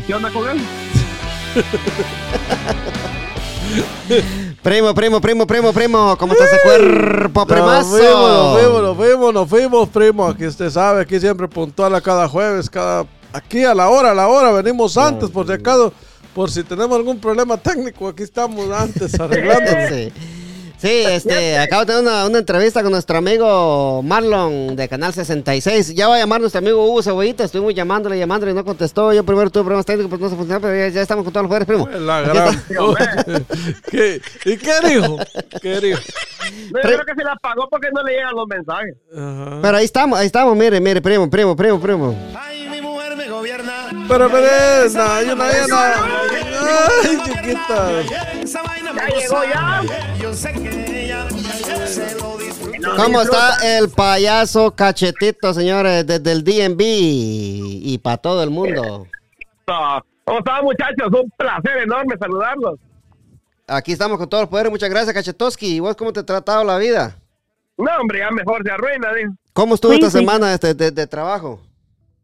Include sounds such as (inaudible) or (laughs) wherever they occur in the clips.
¿Qué onda con él? (laughs) Primo, primo, primo, primo, primo, ¿cómo está ese cuerpo, primazo? Nos fuimos, nos fuimos, nos fuimos, nos fuimos, primo. Aquí usted sabe, aquí siempre puntual a cada jueves, cada aquí a la hora, a la hora. Venimos antes, por si acaso, por si tenemos algún problema técnico, aquí estamos antes (laughs) arreglando. Sí. Este, acabo de tener una, una entrevista con nuestro amigo Marlon de Canal 66. Ya va a llamar nuestro amigo Hugo Cebollita. Estuvimos llamándole, llamándole y no contestó. Yo primero tuve problemas técnicos, pues no se funcionó, pero ya, ya estamos con todos los jugadores, primo. La gran-. (laughs) ¿Qué? ¿Y qué dijo? ¿Qué dijo? No, yo creo que se la pagó porque no le llegan los mensajes. Pero ahí estamos, ahí estamos, mire, mire, primo, primo, primo, primo. Pero, pero, es, no, yo no, yo no. Ay, chiquita. Ya llegó ya. ¿Cómo está el payaso cachetito, señores, desde el DNB y para todo el mundo? ¿Cómo están, muchachos? Un placer enorme saludarlos. Aquí estamos con todos los poderes. Muchas gracias, Cachetoski. ¿Y vos cómo te ha tratado la vida? No, hombre, ya mejor se arruina. ¿Cómo estuvo esta semana de, de trabajo?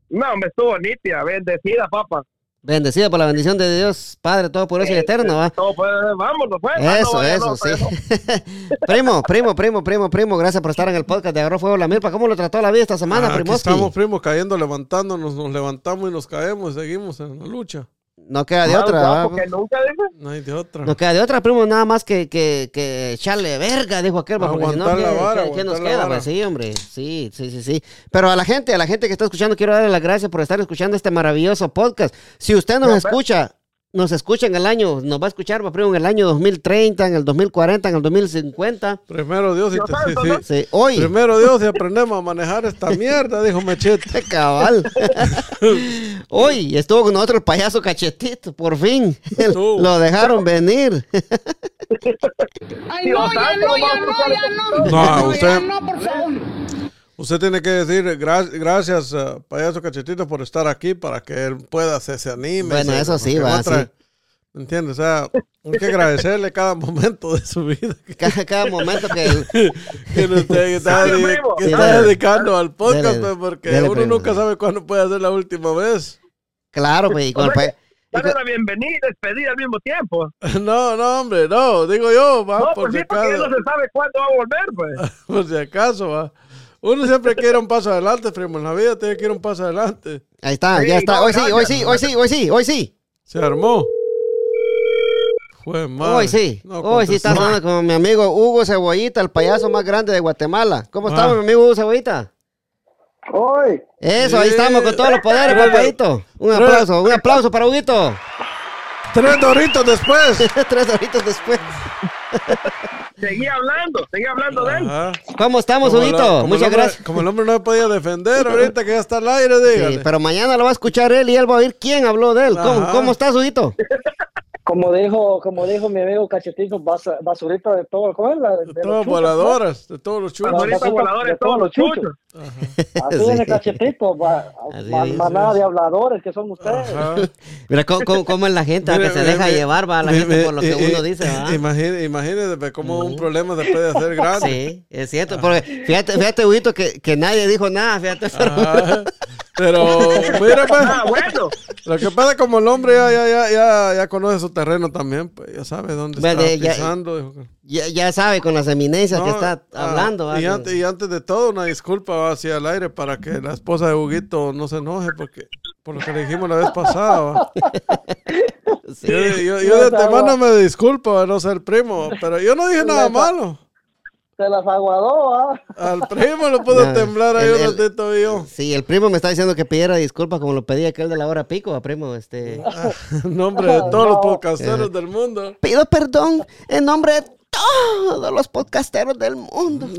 No, hombre, estuvo nítida, bendecida, papá. Bendecida por la bendición de Dios, Padre Todopoderoso y Eterno, ¿va? Todo, pues, vámonos, pues. Eso, no, ya eso, sí. (laughs) primo, primo, primo, primo, primo, gracias por estar en el podcast de Agarró Fuego la Milpa. ¿Cómo lo trató la vida esta semana, Ah, Primoski? estamos, primo, cayendo, levantándonos, nos levantamos y nos caemos, seguimos en la lucha. No queda de otra, guapo ¿va? que nunca, dijo. No hay de otra. No queda de otra, primo, nada más que, que, que echarle verga, dijo aquel, porque si no, Aguantar ¿qué, la vara, qué- qué nos queda? vara. Pues sí, hombre, sí, sí, sí, sí. Pero a la gente, a la gente que está escuchando, quiero darle las gracias por estar escuchando este maravilloso podcast. Si usted nos escucha, nos escucha en el año, nos va a escuchar, va, primo, en el año 2030, en el 2040, en el 2050. Primero Dios y te- sí, ¿no? sí. Sí, hoy. Primero Dios y aprendemos a manejar esta (laughs) mierda, dijo Mechete. (laughs) Cabal. (laughs) Hoy estuvo con nosotros el payaso cachetito, por fin. Lo dejaron venir. Ay, no, ya no, ya no, ya no. No, No, usted- ya no, por favor. Usted tiene que decir gra- gracias, eh, payaso cachetito, por estar aquí para que él pueda, se, se anime. Bueno, se- eso sí, va, otra- sí. ¿Me entiendes? O sea, hay que agradecerle cada momento de su vida (laughs) Cada, cada momento que... (laughs) que está, de- que Sí, está dale. dedicando al podcast, Dale, pues, porque dale, uno primo. nunca sabe cuándo puede ser la última vez. Claro, pues, y con el Dale la bienvenida y despedida al mismo tiempo. (laughs) No, no, hombre, no, digo yo, va, No, por, pues si sí, porque acaso, no se sabe cuándo va a volver, pues. por si acaso, va. Uno siempre quiere un paso adelante, primo, en la vida tiene que ir un paso adelante. Ahí está, Sí, ya está. Hoy sí, hoy sí, hoy sí, hoy sí, hoy sí. Se armó. Fue mal. Hoy sí. No hoy sí estás hablando con mi amigo Hugo Cebollita, el payaso más grande de Guatemala. ¿Cómo Ah. estamos, mi amigo Hugo Cebollita? Hoy, Eso, ahí estamos con todos los poderes, papadito. Un aplauso, un aplauso para Huguito. Tres doritos después. (laughs) Tres horitos después. Seguí hablando, seguí hablando de él. ¿Cómo estamos, el Muchas hombre- gracias. Como el hombre no me podía defender ahorita que ya está al aire, dígale. Sí, pero mañana lo va a escuchar él y él va a oír quién habló de él. ¿Cómo, cómo estás, Huguito? Como dijo, como dijo mi amigo Cachetito, bas- basurita de todo, ¿cómo es? La, de, De chuchos, voladoras, de todos los basuras voladores, de todos todos los chuchos. chuchos. Así Sí. es el Cachetito, manada de habladores que son ustedes. Ajá. (laughs) Mira cómo, cómo- cómo es la gente a Mire, que se mire, deja mire, llevar, va, la gente por lo que uno dice, ¿va? Imagine, imagínese ve, cómo un problema se puede hacer (laughs) grande. Sí, es cierto. Porque fíjate, fíjate, Huguito, que, que nadie dijo nada, fíjate. pero- Ajá. Pero, mira, (laughs) pues, Ah, bueno. lo que pasa es como el hombre ya, ya, ya, ya, ya conoce su terreno también, pues ya sabe dónde Bueno, está pisando. Ya, ya sabe con las eminencias que está ah, hablando. y, antes, y antes de todo, una disculpa hacia el aire para que la esposa de Huguito no se enoje porque por lo que le dijimos la vez pasada. (laughs) Sí. Yo, yo, yo de antemano me disculpo de no ser primo, pero yo no dije nada malo. Se las aguadó, ¿ah? Al primo lo puedo No, temblar ahí un ratito yo. Sí, el primo me está diciendo que pidiera disculpas como lo pedía aquel de la hora pico, ¿va, primo. Este, En (laughs) nombre de todos los podcasteros del mundo. pido perdón en nombre de todos los podcasteros del mundo. (laughs)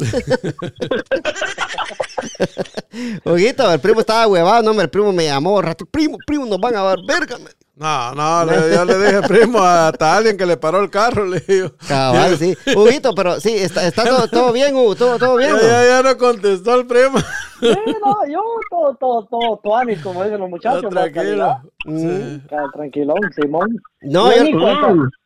(laughs) Huguito, el primo estaba huevado, no, el primo me llamó, rato, primo, primo, nos van a dar verga. me- No, no, le- yo le dije primo hasta alguien que le paró el carro, le digo. Cabal, sí. Huguito, pero sí, está, está todo, todo bien, Hugo, todo, todo bien. Ya, ¿no? ya, ya no contestó el primo. Sí, no, yo todo, todo, todo, tuani, como dicen los muchachos. tranquilo. Sí. Tranquilón, Simón. No, Yo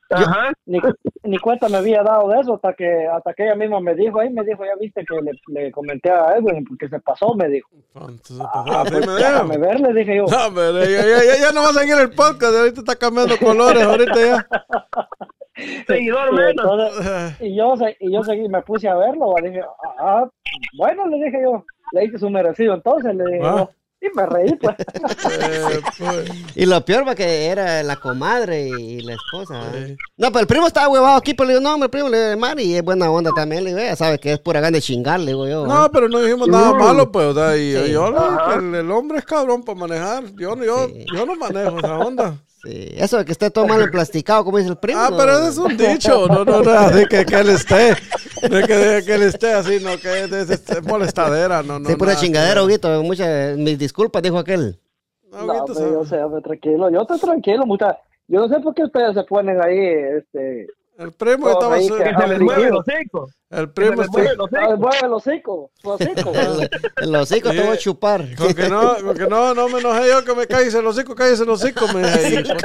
Ajá. Ni, ni cuenta me había dado de eso hasta que hasta que ella misma me dijo ahí, me dijo, ya viste que le, le comenté a Edwin porque se pasó, me dijo. Entonces, pues, así me dijo. Déjame ver, le dije yo. No, pero ya, ya, ya, ya no va a seguir el podcast, ahorita está cambiando colores, ahorita ya. (laughs) Seguidor Y, menos. entonces- y yo y yo seguí, me puse a verlo, dije, ah, bueno, le dije yo, le hice su merecido entonces, le dije Ah. yo, y me reí pues. Eh, (laughs) pues, Y lo peor va que era la comadre y la esposa. ¿eh? No, pero el primo estaba huevado aquí, pero le digo, no, hombre, primo, le digo, Mari, es buena onda también, le digo, ya sabe que es pura gana de chingar, le digo yo. No, ¿eh? pero no dijimos nada malo, pues, o sea, y, Sí. y yo el, el hombre es cabrón para manejar. Yo, no- yo, Sí. yo no manejo esa onda. (laughs) Sí, eso de que esté todo mal emplasticado, como dice el primo. Ah, no. pero ese es un dicho, no, no, no, así que, que él esté, de que, de que él esté así, no, que es, es- es molestadera, no, no. Sí, pura nada chingadera. Huguito, muchas, mis disculpas, dijo aquel. No, No, Huguito, pero yo sé, tranquilo, yo estoy tranquilo, mucha. Yo no sé por qué ustedes se ponen ahí, este, El primo Todos estaba, su- que- se les Ah, mueve los hocico. el Que se primo les mueve los ah, los hocico, los hocicos. (laughs) El, hocico te voy a chupar. con que no, con que no, no me enojé yo, que me cállese el hocico, cállese el hocico, me primo,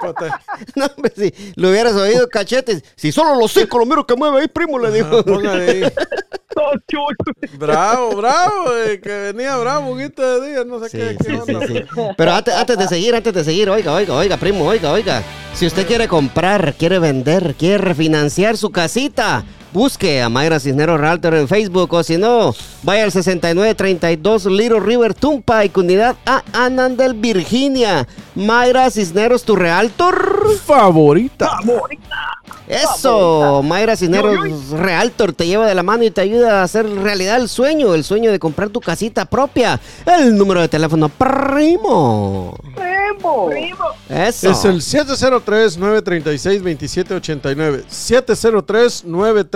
puta. (laughs) No, hombre, si lo hubieras oído, cachetes. Si solo los hocico lo miro que mueve ahí, primo, le dijo. Ah, póngale ahí. (laughs) Todo. Bravo, bravo, eh, que venía bravo, Huguito de día, no sé Sí, qué, sí, qué sí, onda. sí. Pero antes, antes de seguir, antes de seguir, oiga, oiga, oiga, primo, oiga, oiga. Si usted quiere comprar, quiere vender, quiere refinanciar su casita, busque a Mayra Cisneros Realtor en Facebook o si no, vaya al 6932 Little River Tumpa y Comunidad A Anandel, Virginia. Mayra Cisneros, tu Realtor. Favorita. Eso, Mayra Cisneros Realtor te lleva de la mano y te ayuda a hacer realidad el sueño, el sueño de comprar tu casita propia. El número de teléfono primo. ¡Primo! Eso. Es el 703-936-2789.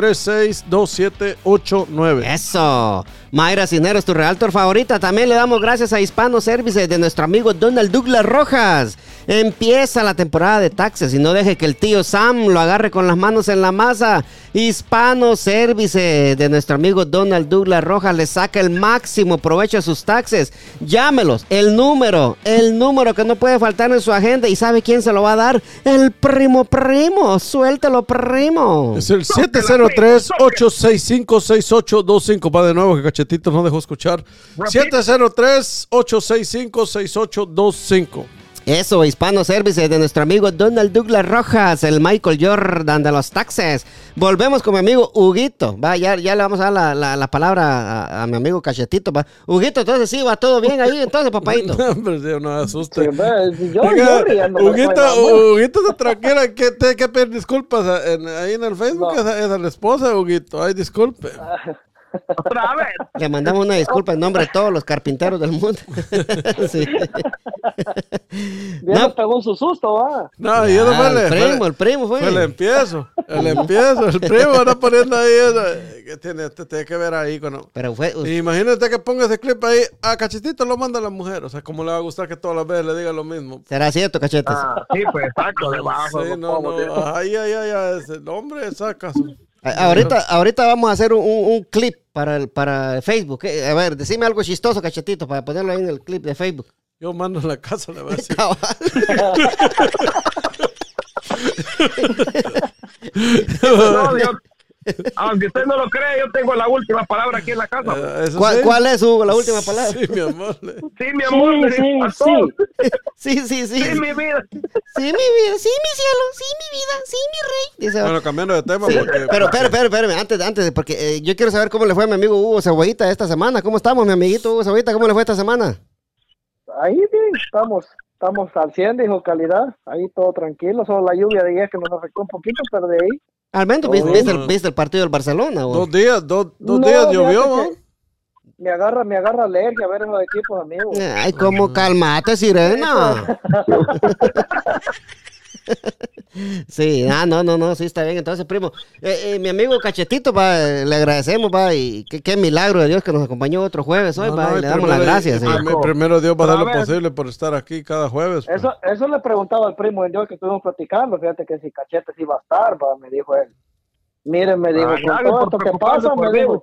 703-936-2789. Eso. Mayra Cisneros, tu realtor favorita. También le damos gracias a Hispano Services de nuestro amigo Donald Douglas Rojas. Empieza la temporada de taxes y no deje que el tío Sam lo agarre con las manos en la masa. Hispano Services de nuestro amigo Donald Douglas Rojas le saca el máximo provecho a sus taxes. Llámelos. El número, el número que no puede faltar en su agenda. ¿Y sabe quién se lo va a dar? El primo primo. Suéltelo, primo. Es el 703-865-6825. Va de nuevo, que Cachetito no dejó escuchar. 703-865-6825. Eso, Hispano Services de nuestro amigo Donald Douglas Rojas, el Michael Jordan de los taxes. Volvemos con mi amigo Huguito. Va, ya, ya le vamos a dar la, la- la palabra a, a mi amigo Cachetito. Va. Huguito, entonces sí, va todo bien ahí, entonces, papadito. (laughs) Hombre, Dios, no me Sí, asuste. ve, yo, Oiga, yo riéndome, Huguito. Huguito, tranquila, que te hay que pedir disculpas en- ahí en el Facebook. No. Es la esposa Huguito. Ay, disculpe. Otra vez. Le mandamos una disculpa en nombre de todos los carpinteros del mundo. (laughs) Sí. Bien No. pegó su susto, va. No, yo no Ah, el primo, el primo fue. El empiezo, el empiezo, el primo está poniendo ahí eso, que tiene, te tiene que ver ahí con Pero fue. Imagínate que ponga ese clip ahí, a Cachetito lo manda la mujer, o sea, como le va a gustar que todas las veces le diga lo mismo. Será cierto, cachetes. Ah, sí, pues exacto, debajo. Sí, no, ay, ay, ay, ese hombre saca su... Ahorita, ahorita vamos a hacer un, un- un clip para el, para Facebook. Eh, A ver, decime algo chistoso, cachetito, para ponerlo ahí en el clip de Facebook. Yo mando a la casa, le voy a decir. Cabal. (laughs) No, yo- aunque usted no lo cree, yo tengo la última palabra aquí en la casa. Eh, ¿Cuál, sí. cuál es, Hugo, la última palabra? Sí, mi amor. Sí, mi amor, Sí, sí, sí. Sí, sí, sí. Sí, mi vida. Sí, mi vida, sí, mi cielo, sí, mi vida, sí, mi rey. Dice, Bueno, cambiando de tema, sí, porque... pero, espera, espera, espera, antes, antes, porque eh, yo quiero saber cómo le fue a mi amigo Hugo Cebollita esta semana. ¿Cómo estamos, mi amiguito Hugo Cebollita? ¿Cómo le fue esta semana? Ahí bien, estamos, estamos al 100, dijo calidad. Ahí todo tranquilo, solo la lluvia de ayer que nos afectó un poquito, pero de ahí. Al menos viste, viste el, viste el partido del Barcelona, Hugo? Dos días, dos, dos No, días llovió. Me agarra, me agarra alergia a ver esos equipos, amigos. Ay, cómo calmate, sirena. (laughs) (laughs) Sí, ah, no, no, no, sí está bien. Entonces, primo, eh, eh, mi amigo Cachetito, va, eh, le agradecemos, va, y qué, qué milagro de Dios que nos acompañó otro jueves hoy, No, y le damos las gracias. Primero Dios va a A lo posible por estar aquí cada jueves. pues. Eso, eso le preguntaba al primo en Dios que estuvimos platicando. Fíjate que si Cachete sí iba a estar, va, me dijo él. Miren, me dijo, Ay, con todo esto que pasa, me dijo,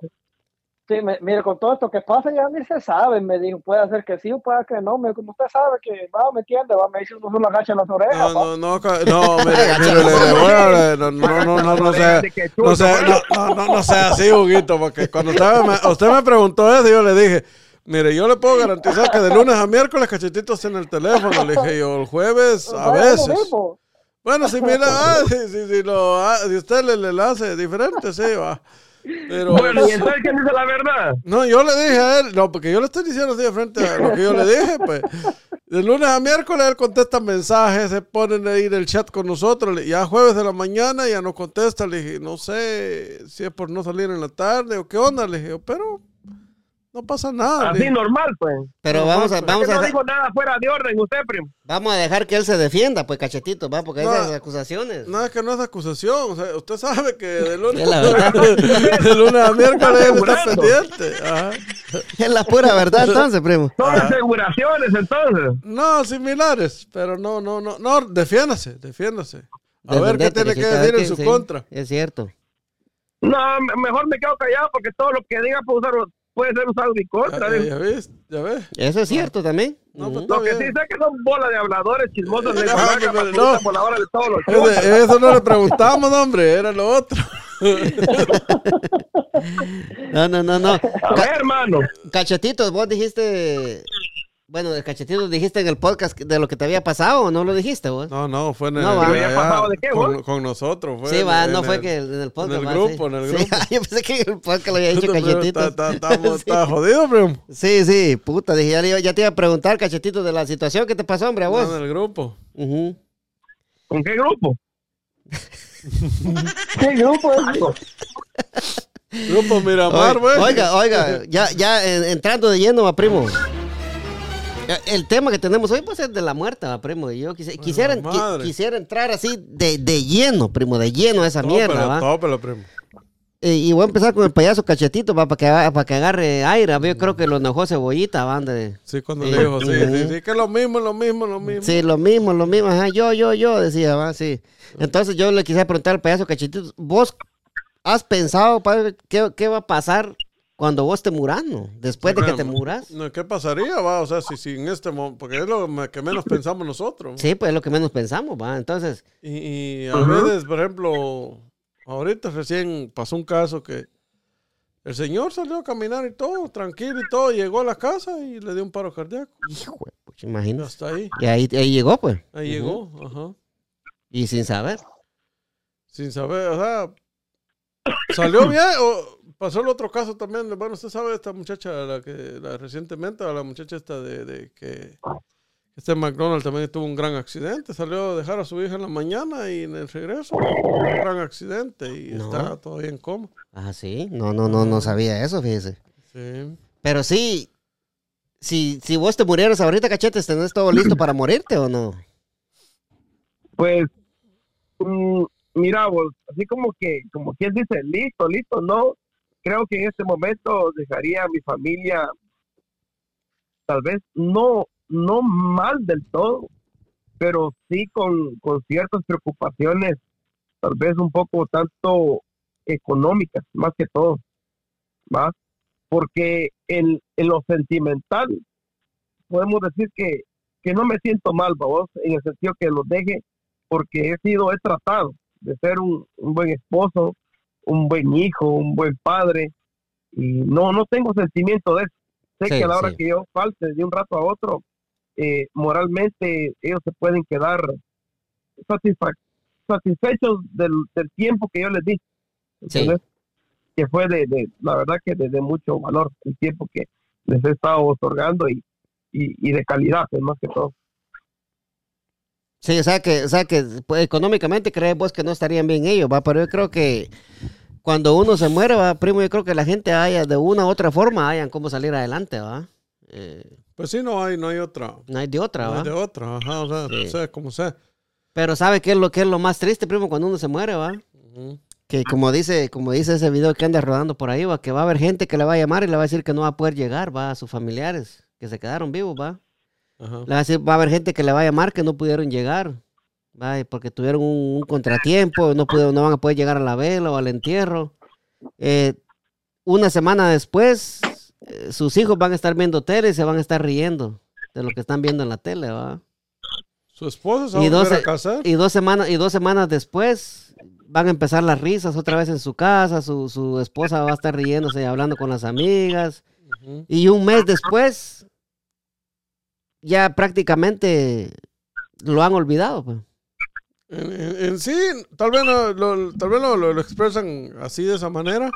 Sí, me- mire, con todo esto que pasa ya ni se sabe, me dijo, puede ser que sí o puede que no, me, como usted sabe que va, me entiende, va, me dice uno solo agacha las orejas, No, no, no, no, mire, mire, no, no, no, no, no sea, no sea, no, no, no, no sea así, Huguito, porque cuando usted me, usted me preguntó eso, yo le dije, mire, yo le puedo garantizar que de lunes a miércoles cachetitos en el teléfono, le dije yo, el jueves a veces. Bueno, si mira, ah, si, si, si lo, ah, si usted le, le hace diferente, sí, va. Pero, Bueno, y entonces, ¿quién dice la verdad? no, yo le dije a él, no, porque yo le estoy diciendo así de frente a lo que yo le dije, pues. De lunes a miércoles él contesta mensajes, se ponen ahí en el chat con nosotros. Ya jueves de la mañana ya no contesta. Le dije, no sé si es por no salir en la tarde o qué onda. Le dije, pero no pasa nada. Así normal, pues. Pero vamos a, pues, vamos Que a, no dejar, dijo nada fuera de orden usted, primo. vamos a dejar que él se defienda, pues, cachetito, va, porque hay No. esas acusaciones. No, es que no es acusación. O sea, usted sabe que de lunes, Es la verdad. de lunes a (laughs) miércoles está pendiente. Ajá. (laughs) Es la pura verdad, entonces, primo. Son aseguraciones, entonces. No, similares, pero no, no, no, no, defiéndase, defiéndase. A ver qué tiene que decir en su sí, contra. Es cierto. No, me- mejor me quedo callado porque todo lo que diga puede, usar, puede ser usado en Ya, contra. ya, ya ves, ya ves. Eso es cierto también. No, pues, Lo que sí sé que son bolas de habladores chismosos de (laughs) No, no. patrulla voladora de todos los Ese- Eso no le preguntamos, hombre, era lo otro. (laughs) No, no, no, no. A ver, hermano. Cachetitos, vos dijiste. Bueno, de cachetitos dijiste en el podcast de lo que te había pasado o no lo dijiste vos. No, no, fue en el, No, ¿Había pasado de qué, con, vos? con nosotros. Fue sí, en- va, en no fue el- que en el podcast. el va, grupo, sí. en el Sí, grupo. (laughs) yo pensé que en el podcast lo había dicho Pero cachetitos. Está, está, (laughs) está, Sí. está jodido, primo. Sí, sí, puta, dije, ya, te iba a preguntar, cachetito, de la situación que te pasó, hombre, a vos. No, en el grupo. ¿Con qué grupo? (laughs) ¿Qué grupo es? Grupo Miramar, güey. Oiga, oiga, ya, ya entrando de lleno, va, primo. Ya, El tema que tenemos hoy pues es de la muerte, va, primo. Y yo quisi- quisiera, qui- quisiera entrar así de, de lleno, primo, de lleno a esa mierda, va. tópelo, primo. Eh, y voy a empezar con el payaso cachetito va, para que, para que agarre aire. Yo creo que lo enojó cebollita, va, de- Sí, cuando Sí. dijo, sí, sí, sí, que es lo mismo, lo mismo, lo mismo. Sí, lo mismo, lo mismo. Ajá, yo, yo, yo, decía, va, sí. Entonces yo le quisiera preguntar al payaso cachetito, ¿vos has pensado, padre, qué, qué va a pasar cuando vos te muras, no? Después de que te muras. No, ¿Qué pasaría, va? O sea, si, si en este momento, porque es lo que menos pensamos nosotros. Sí, pues es lo que menos pensamos, va. Entonces, Y, y a veces, por ejemplo, ahorita recién pasó un caso que el señor salió a caminar y todo, tranquilo y todo, llegó a la casa y le dio un paro cardíaco. hijo, Y imagínate. hasta ahí, Y ahí, ahí llegó, pues. ahí llegó, ajá. Y sin saber. Sin saber, o sea, salió bien. O pasó el otro caso también. Bueno, usted sabe esta muchacha, la que la recientemente, la muchacha esta de, de que este McDonald's también tuvo un gran accidente. Salió a dejar a su hija en la mañana y en el regreso, un gran accidente y No. está todavía en coma. Ah, sí. No, no, no, no sabía eso, fíjese. Sí. Pero sí, si, si vos te murieras ahorita, cachetes, ¿tenés todo listo para morirte o no? Pues, mm, mira vos, así como que, como quien dice, listo, listo, no. Creo que en este momento dejaría a mi familia, tal vez no, no mal del todo, pero sí con, con ciertas preocupaciones, tal vez un poco tanto económicas, más que todo, más, porque en, en lo sentimental podemos decir que, que no me siento mal, vos, en el sentido que lo deje porque he sido, he tratado de ser un buen esposo, un buen hijo, un buen padre, y no, no tengo sentimiento de eso. Sé Sí, que a la hora sí. que yo falte de un rato a otro, eh, moralmente ellos se pueden quedar satisfechos del, del tiempo que yo les di. Sí. Que fue de, de, la verdad que de, de mucho valor el tiempo que les he estado otorgando y, y, y de calidad, pues, más que todo. Sí, o sea que, o sea que pues, económicamente crees vos que no estarían bien ellos, va, pero yo creo que cuando uno se muere, va, primo, yo creo que la gente haya de una u otra forma hayan cómo salir adelante, va. Eh, Pues sí, no hay, no hay otra. no hay de otra, No va. hay de otra, ajá, o sea, Sí. sea como sea. Pero ¿sabe qué es lo que es lo más triste, primo, cuando uno se muere, va? Que como dice, como dice ese video que anda rodando por ahí, va, que va a haber gente que le va a llamar y le va a decir que no va a poder llegar, va, a sus familiares que se quedaron vivos, va. Ajá. Le va a decir, va a haber gente que le va a llamar que no pudieron llegar, porque tuvieron un, un contratiempo, no pudieron, no van a poder llegar a la vela o al entierro. Eh, una semana después, eh, sus hijos van a estar viendo tele y se van a estar riendo de lo que están viendo en la tele, ¿va? Su esposa se va Y a volver dos, a casar. y dos semanas y dos semanas después van a empezar las risas otra vez en su casa, su, su esposa va a estar riéndose y hablando con las amigas. Ujú. Y un mes después, ya prácticamente lo han olvidado. pues. En, en- en sí, tal vez, lo, tal vez lo, lo- lo expresan así de esa manera.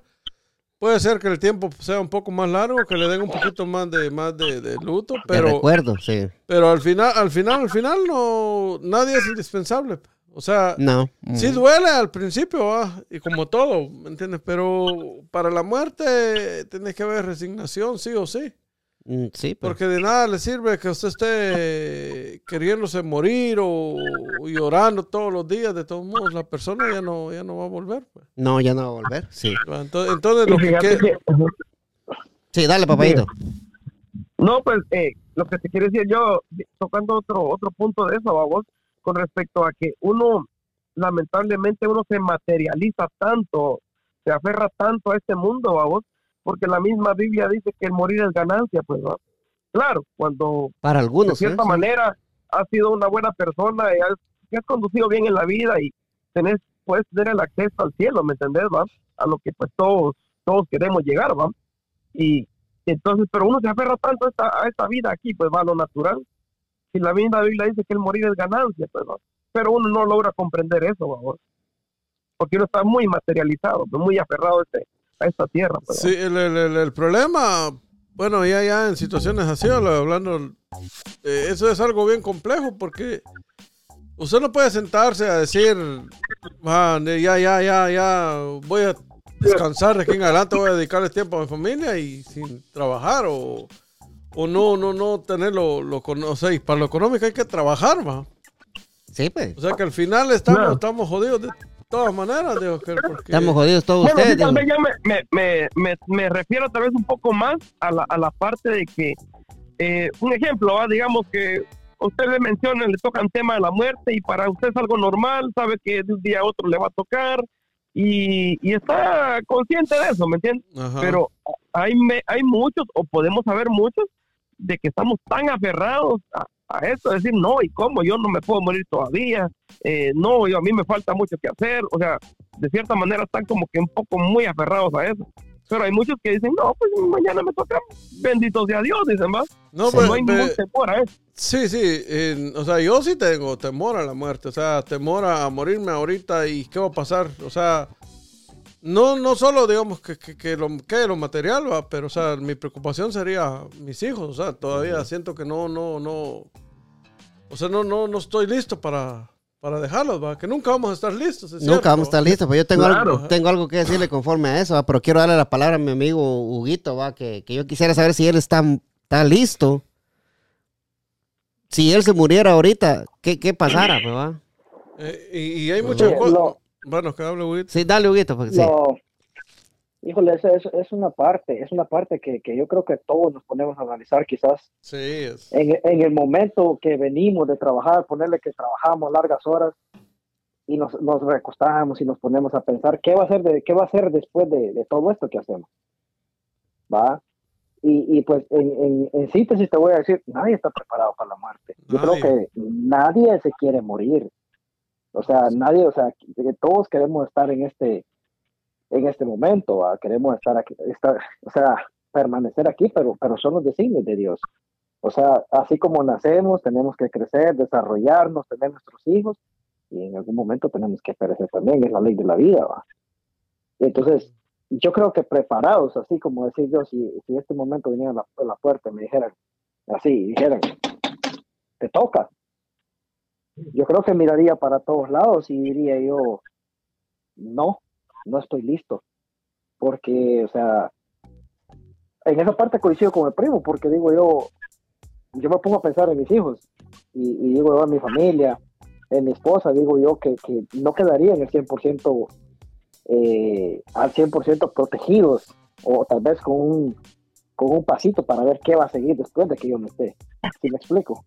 Puede ser que el tiempo sea un poco más largo, que le den un poquito más de más de, de luto, De pero, recuerdo, sí. pero al final, al final, al final no nadie es indispensable. O sea, No. sí duele al principio, ¿va? y como todo, ¿me entiendes? Pero para la muerte tiene que haber resignación, sí o sí. Mm, Sí, pues. Porque de nada le sirve que usted esté queriéndose morir o, llorando todos los días. De todos modos, la persona ya no, ya no va a volver. pues. No, ya no va a volver. Sí. Entonces, entonces lo que. Sí, dale, papayito. No, pues eh, lo que te quiero decir yo, tocando otro otro punto de eso, vos, con respecto a que uno, lamentablemente, uno se materializa tanto, se aferra tanto a este mundo, vos, porque la misma Biblia dice que el morir es ganancia, pues, ¿no? Claro, cuando Para de algunos. ¿eh? cierta Sí. manera has sido una buena persona y has, conducido bien en la vida y tenés, puedes tener el acceso al cielo, ¿me entendés, va? A lo que pues todos, todos queremos llegar, va. Y entonces, pero uno se aferra tanto a esta, a esta vida aquí, pues va a lo natural. Si la misma Biblia dice que el morir es ganancia, pues va. Pero uno no logra comprender eso, va. Porque uno está muy materializado, pues, muy aferrado a, este, a esta tierra. Sí, el, el- el- el problema, bueno, ya, ya en situaciones así, hablando, eh, eso es algo bien complejo porque usted no puede sentarse a decir, "Ah, ya, ya, ya, ya, voy a descansar de aquí en adelante, voy a dedicarle tiempo a mi familia y sin trabajar o, o no, no, no tener lo, lo, o sea, y para lo económico hay que trabajar, va. Sí, pues. O sea que al final estamos, Claro. estamos jodidos de todas maneras, digo, que porque... Estamos jodidos todos Bueno, sí, ustedes. tal digo. vez ya me, me, me, me, me refiero tal vez un poco más a la, a la parte de que, eh, un ejemplo, ¿va? digamos que usted le menciona, le tocan tema de la muerte y para usted es algo normal, sabe que de un día a otro le va a tocar y, y está consciente de eso, ¿me entiende? Ajá. Pero hay, me- hay muchos, o podemos saber muchos, de que estamos tan aferrados a, a esto, decir, no, ¿y cómo? Yo no me puedo morir todavía, eh, no, yo, a mí me falta mucho que hacer, o sea, de cierta manera están como que un poco muy aferrados a eso. Pero hay muchos que dicen, no, pues mañana me toca, bendito sea Dios, dicen, va. no, no pues, hay ve- ningún temor a eso. Sí, sí, en- o sea, yo sí tengo temor a la muerte, o sea, temor a morirme ahorita y qué va a pasar, o sea, no, no solo digamos que, que, que lo, que lo material, va, pero o sea, mi preocupación sería mis hijos, o sea, todavía siento que no, no, no, o sea, no, no, no estoy listo para, para dejarlos, va, que nunca vamos a estar listos, es Nunca cierto, vamos a estar listos, pues yo tengo, Claro. algo, tengo algo que decirle conforme a eso, ¿va? pero quiero darle la palabra a mi amigo Huguito, ¿va? Que, que yo quisiera saber si él está, está listo. Si él se muriera ahorita, ¿qué, qué pasara? Pues, ¿va? Eh, y, y hay muchas Sí, cosas, bueno, que hable, Huguito. Sí, dale, Huguito, porque sí. No, híjole, es, es, es una parte, es una parte que, que yo creo que todos nos ponemos a analizar quizás Sí, es, en, en el momento que venimos de trabajar, ponerle que trabajamos largas horas y nos, nos recostamos y nos ponemos a pensar qué va a ser de, qué va a ser después de, de todo esto que hacemos. ¿Va? Y, y pues en, en, en síntesis te voy a decir, nadie está preparado para la muerte. Yo Nadie. creo que nadie se quiere morir. O sea, nadie, o sea, todos queremos estar en este, en este momento, ¿va? queremos estar aquí, estar, o sea, permanecer aquí, pero, pero son los designios de Dios. O sea, así como nacemos, tenemos que crecer, desarrollarnos, tener nuestros hijos, y en algún momento tenemos que perecer también, es la ley de la vida. ¿va? Entonces, yo creo que preparados, así como decir yo, si, si este momento viniera a la, a la puerta y me dijeran, así, dijeran, te toca. Yo creo que miraría para todos lados y diría yo, no, no estoy listo. Porque, o sea, en esa parte coincido con el primo, porque digo yo, yo me pongo a pensar en mis hijos y, digo yo en mi familia, en mi esposa, digo yo que, que no quedarían el 100% eh, al 100% protegidos o tal vez con un, con un pasito para ver qué va a seguir después de que yo no esté. ¿Sí me explico?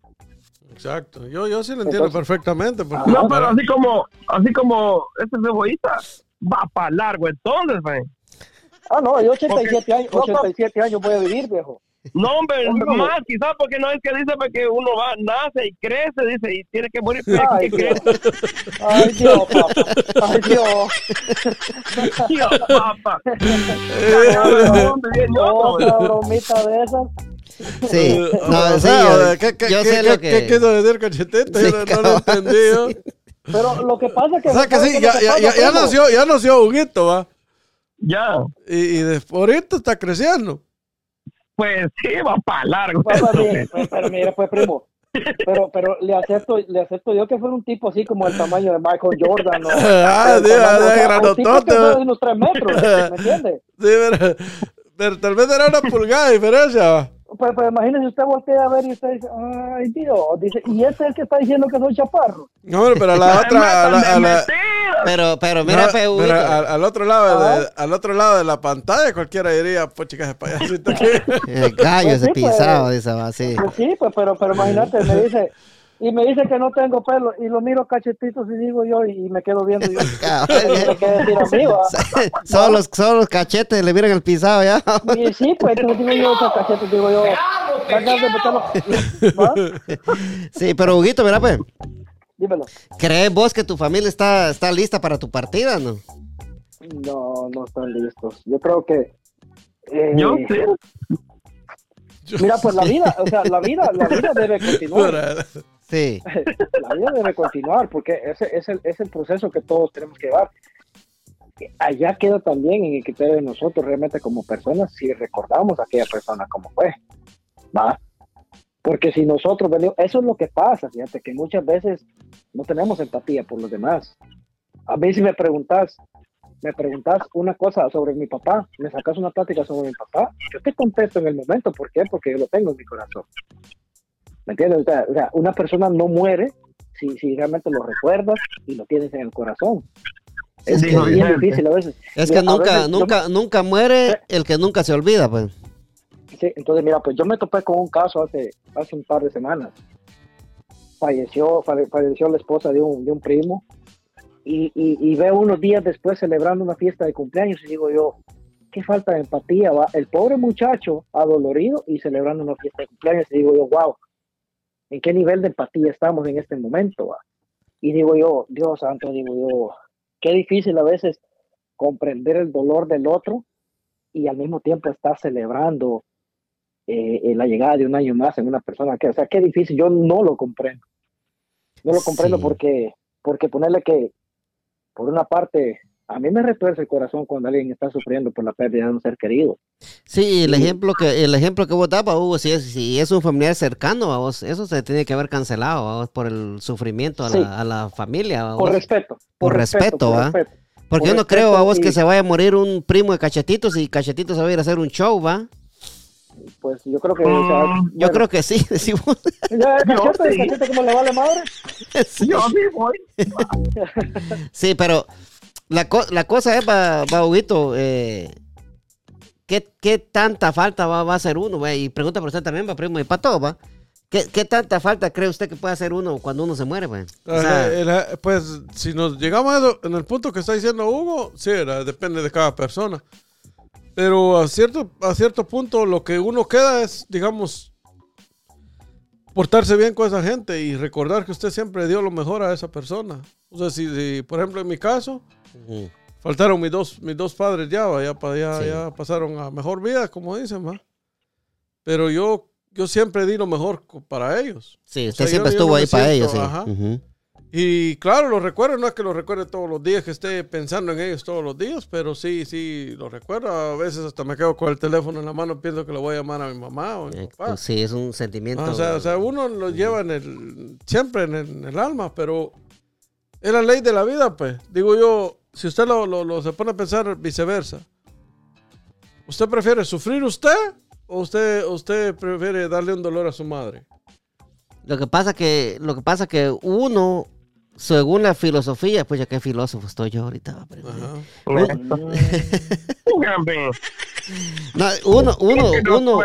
Exacto, yo, yo sí lo entiendo Entonces- perfectamente, porque No, pero para- así como, así como este cebollita va para largo entonces, man. Ah, no, yo 87 Porque- años, no, no. 87 años voy a vivir, viejo. No, hombre, No, no. más, quizás porque no es que dice pues, que uno va, nace y crece, dice, y tiene que morir. Ay, que Dios. crece. Ay, Dios, papá. Ay, Dios. Tío, papá. (laughs) Eh, Hombre, bien loco, Otra bromita de esas. Sí, no, o sí, sea, yo, ¿qué, qué, yo qué, sé qué- lo que... qué quiso decir cachetito? Sí, Yo no- lo yo. sí. Pero lo que pasa es que... O sea que ¿sabes sí, ya, que ya, ya, ya nació, ya nació Huguito, va. Ya, Y, y de, ahorita está creciendo. pues sí, va para largo. Esto, mire, (laughs) pues, pero mire, pues primo. Pero, pero le acepto, le acepto yo que fuera un tipo así como el tamaño de Michael Jordan. O, (laughs) Ah, el sí, ah, granotote. de unos tres metros, ¿me entiende? (laughs) Sí, pero, pero tal vez era una pulgada de diferencia. Pues, pues imagínese usted voltea a ver y usted dice, ay Dios, dice, y ese es el que está diciendo que soy chaparro. No, pero a la (laughs) otra, a la- a la- Pero, pero mira, no, pe, pero al, al otro lado de, Ah. al otro lado de la pantalla cualquiera diría, pues chicas, payasito que (laughs) El gallo Pues ese sí, pues. pisado, dice, va, sí. Pues sí, pues, pero, pero imagínate, me dice, y me dice que no tengo pelo, y lo miro cachetitos y digo yo, y me quedo viendo yo, Cabal, ¿qué decir a mí, va? Solo los, solo los cachetes le miran el pisado ya. Y sí, pues digo yo, esos cachetes, digo yo. ¿Va? (laughs) Sí, pero Huguito, mira, pues, Dímelo. ¿crees vos que tu familia está, está lista para tu partida, no? No, no están listos. Yo creo que. eh, Yo sí. Mira, pues la vida, o sea, la vida, la vida debe continuar. Sí, (laughs) La vida debe continuar porque ese es el, es el proceso que todos tenemos que llevar. Allá queda también en el criterio de nosotros realmente como personas si recordamos a aquella persona como fue. ¿va? Porque si nosotros venimos, eso es lo que pasa, fíjate, que muchas veces no tenemos empatía por los demás. A mí si me preguntas, me preguntas una cosa sobre mi papá, me sacas una plática sobre mi papá, yo te contesto en el momento, ¿por qué? Porque yo lo tengo en mi corazón. ¿Me entiendes? O sea, o sea, una persona no muere si, si realmente lo recuerdas y lo tienes en el corazón. Es, bien difícil a veces. es que nunca, veces yo- nunca, nunca muere el que nunca se olvida, pues. Sí, entonces mira, pues yo me topé con un caso hace, hace un par de semanas. Falleció, falle- falleció la esposa de un, de un primo y, y, y veo unos días después celebrando una fiesta de cumpleaños y digo yo, qué falta de empatía, va. El pobre muchacho adolorido y celebrando una fiesta de cumpleaños y digo yo, wow, ¿en qué nivel de empatía estamos en este momento? va? Y digo yo, Dios santo, digo yo, qué difícil a veces comprender el dolor del otro y al mismo tiempo estar celebrando eh, eh, la llegada de un año más en una persona que, o sea, qué difícil, yo no lo comprendo. No lo comprendo Sí. porque, porque ponerle que, por una parte, a mí me retuerce el corazón cuando alguien está sufriendo por la pérdida de un ser querido. Sí, el ejemplo que el ejemplo que vos dabas, Hugo, si es, si es un familiar cercano a vos, eso se tiene que haber cancelado ¿va vos, por el sufrimiento a, Sí. la, a la familia. ¿va Por vos? respeto. Por respeto, por ¿va? respeto. Porque por yo no respeto creo a vos y- que se vaya a morir un primo de cachetitos y cachetitos se va a ir a hacer un show, ¿va? Pues yo creo que... o sea, Mm, Yo bueno, creo que sí, (laughs) decimos. Ya, cachete, sí. cachete, ¿cómo le vale madre? (laughs) Sí. Yo sí voy. Sí, pero la, co- la cosa es, va, va, Huguito, eh, ¿qué, qué tanta falta va, va a hacer uno? va? Y pregunta por usted también, va, primo, y para todo, va. ¿Qué, ¿Qué tanta falta cree usted que puede hacer uno cuando uno se muere, va? O sea, Eh, pues si nos llegamos a eso, en el punto que está diciendo Hugo, sí, era- depende de cada persona. Pero a cierto, a cierto punto lo que uno queda es, digamos, portarse bien con esa gente y recordar que usted siempre dio lo mejor a esa persona. O sea, si, si, por ejemplo en mi caso, faltaron mis dos, mis dos padres ya, ya, ya, Sí. ya pasaron a mejor vida, como dicen, va. Pero yo, yo siempre di lo mejor para ellos. sí, O usted sea, siempre yo- yo estuvo me ahí para siento, ellos, sí. ajá. Ujú. Y claro, lo recuerdo, no es que lo recuerde todos los días, que esté pensando en ellos todos los días, pero sí, sí, lo recuerdo. A veces hasta me quedo con el teléfono en la mano, pienso que lo voy a llamar a mi mamá o a mi papá. sí, es un sentimiento. Ah, o, sea, o sea, uno lo lleva en el, siempre en el, en el alma, pero es la ley de la vida, pues. Digo yo, si usted lo, lo- lo se pone a pensar viceversa, ¿usted prefiere sufrir usted o usted, usted prefiere darle un dolor a su madre? Lo que pasa que, lo que pasa que uno, según la filosofía, pues ya qué filósofo estoy yo ahorita. (laughs) No, uno, uno, Que no uno,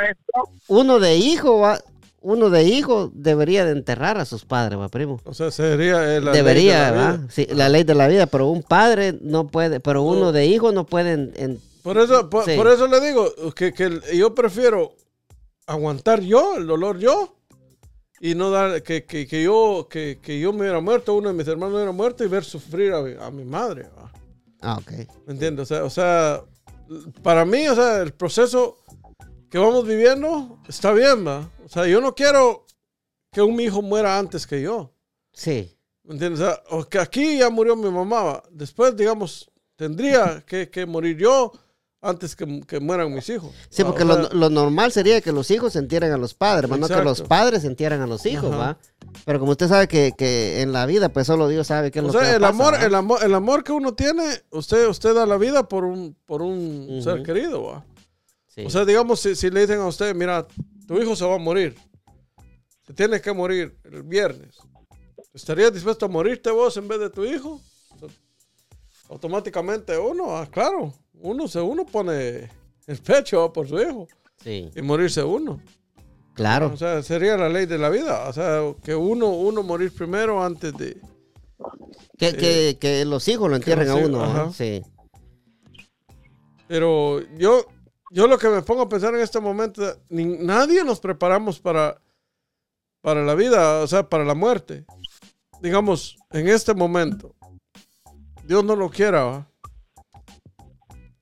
uno de hijo, va, uno de hijo debería de enterrar a sus padres, va, primo. O sea, sería eh, la ley debería, de la ¿va? vida. Sí, la ley de la vida, pero un padre no puede, pero uno de hijo no puede en- Por eso, por, Sí. por eso le digo que, que yo prefiero aguantar yo el dolor yo y no dar que, que, que yo que, que yo me hubiera muerto, uno de mis hermanos hubiera muerto y ver sufrir a, mi- a mi madre. ¿va? Ah, ok. ¿Me entiendes? O sea, o sea, para mí, o sea, el proceso que vamos viviendo está bien, ¿va? O sea, yo no quiero que un hijo muera antes que yo. Sí. ¿Me entiendes? O sea, o que aquí ya murió mi mamá. Después, digamos, tendría (laughs) que, que morir yo antes que, que mueran mis hijos. Sí, ¿va? porque lo, lo normal sería que los hijos se entierren a los padres, más no que los padres se entierren a los hijos, Ajá. ¿va? Pero como usted sabe que, que en la vida, pues solo Dios sabe qué es o lo sea, que el pasa, amor, ¿va? el amor, el amor que uno tiene, usted, usted da la vida por un, por un Ujú. ser querido, ¿va? Sí. O sea, digamos, si, si le dicen a usted, mira, tu hijo se va a morir, se tiene que morir el viernes, ¿estarías dispuesto a morirte vos en vez de tu hijo? Automáticamente uno, ah, claro, uno se uno pone el pecho por su hijo sí. y morirse uno. Claro. O sea, sería la ley de la vida. O sea, que uno, uno morir primero antes de... Que, que, que los hijos lo entierren a uno. Sí. Pero yo, yo lo que me pongo a pensar en este momento, ni- nadie nos preparamos para, para la vida, o sea, para la muerte. Digamos, en este momento, Dios no lo quiera. ¿va?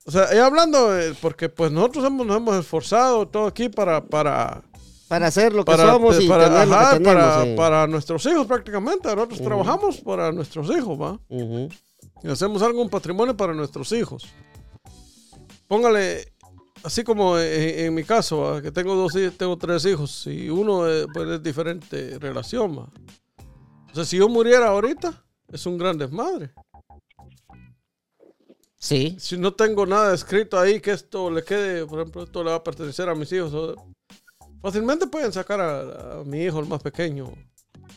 O sea, y hablando, eh, porque pues nosotros hemos, nos hemos esforzado todo aquí para, para, Para hacer lo que para, somos y para, tener lo ajá, que tenemos. para, nuestros hijos prácticamente. Nosotros trabajamos para nuestros hijos, ¿va? Y hacemos algo, un patrimonio para nuestros hijos. Póngale, así como en, en mi caso, ¿va? que tengo dos tengo tres hijos, y uno eh, pues, es diferente relación. ¿va? O sea, si yo muriera ahorita, es un gran desmadre. Sí. Si no tengo nada escrito ahí que esto le quede, por ejemplo, esto le va a pertenecer a mis hijos, o- fácilmente pueden sacar a, a mi hijo, el más pequeño,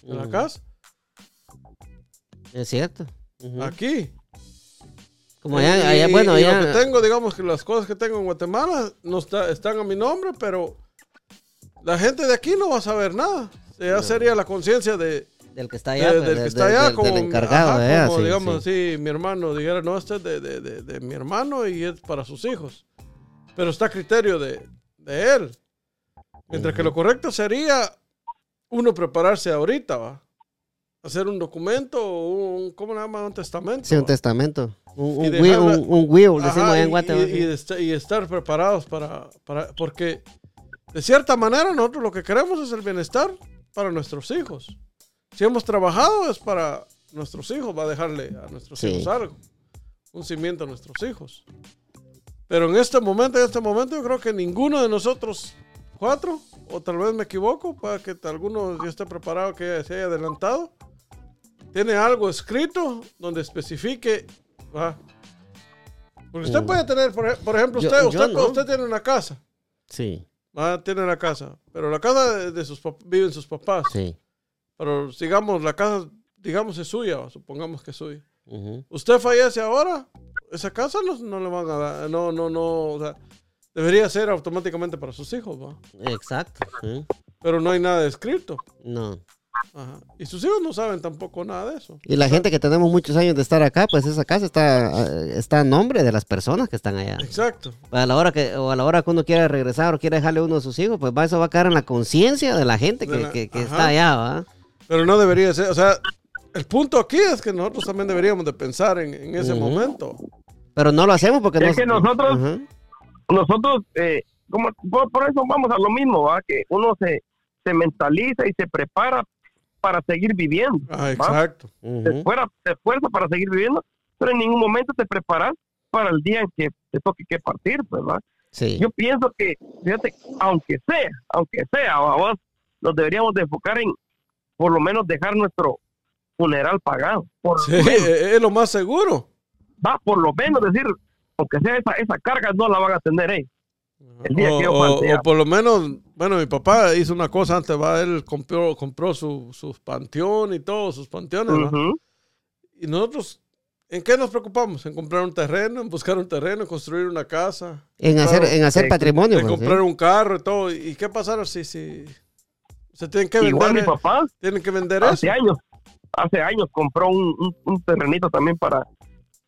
de la casa, Es cierto. Aquí. Como allá, Y- allá, bueno, y lo allá. que tengo, digamos que las cosas que tengo en Guatemala no está- están a mi nombre, pero la gente de aquí no va a saber nada. Ya sería la conciencia de, Del que está de- allá. del pues, que de- está de- allá, del- como, del encargado ajá, de allá, como, sí, digamos sí. así, mi hermano dijera, no, este es de, de- de- de mi hermano y es para sus hijos. Pero está a criterio de, de él. Mientras que lo correcto sería uno prepararse ahorita, ¿va? Hacer un documento, o un, ¿cómo le llaman? Un testamento. Sí, un testamento. Un, Y un, will, un, un will, decimos allá en y- Guatemala. y, y y estar preparados para, para, porque de cierta manera nosotros lo que queremos es el bienestar para nuestros hijos. Si hemos trabajado es para nuestros hijos, va a dejarle a nuestros Sí. hijos algo, un cimiento a nuestros hijos. Pero en este momento, en este momento yo creo que ninguno de nosotros cuatro, o tal vez me equivoco, para que alguno ya esté preparado, que se haya adelantado, tiene algo escrito donde especifique. Porque usted Mm. puede tener, por, por ejemplo, Yo- usted, yo usted, no. usted tiene una casa, Sí, ¿va? tiene la casa, pero la casa de, de sus viven sus papás, sí. pero digamos, la casa, digamos, es suya, supongamos que es suya. Ujú. Usted fallece ahora, esa casa no, no le van a dar, no, no, no, o sea, debería ser automáticamente para sus hijos, ¿va? Exacto. sí. Pero no hay nada escrito. No. Ajá. Y sus hijos no saben tampoco nada de eso. Y la gente que tenemos muchos años de estar acá, pues esa casa está, eh, está a nombre de las personas que están allá. Exacto. A la hora que, o a la hora que uno quiera regresar o quiere dejarle uno de sus hijos, pues va, eso va a quedar en la conciencia de la gente que, De la- que- está allá, ¿va? Pero no debería ser, o sea, el punto aquí es que nosotros también deberíamos de pensar en, en ese momento. Pero no lo hacemos porque Es nos- que nosotros- nosotros, eh, como, por, por eso vamos a lo mismo, ¿va? que uno se, se mentaliza y se prepara para seguir viviendo. Ah, exacto. Esfuerza para seguir viviendo, pero en ningún momento te preparas para el día en que te toque que partir, ¿va? Sí. Yo pienso que, fíjate, aunque sea, aunque sea, vamos, nos deberíamos de enfocar en por lo menos dejar nuestro funeral pagado. Por, Sí, es lo más seguro. va, por lo menos decir, aunque sea esa, esa carga, no la van a tener ellos. El día o, que yo o- o por lo menos, bueno, mi papá hizo una cosa antes, va, él compró, compró su, su panteón y todo, sus panteones, ¿va? Ujú. Y nosotros, ¿en qué nos preocupamos? En comprar un terreno, en buscar un terreno, en construir una casa, En hacer, en hacer eh, patrimonio. en pues, comprar ¿sí? un carro y todo. ¿Y qué pasará si, si se tienen que Igual mi vender? papá, Tienen que vender eso. hace años, hace años compró un, un, un terrenito también para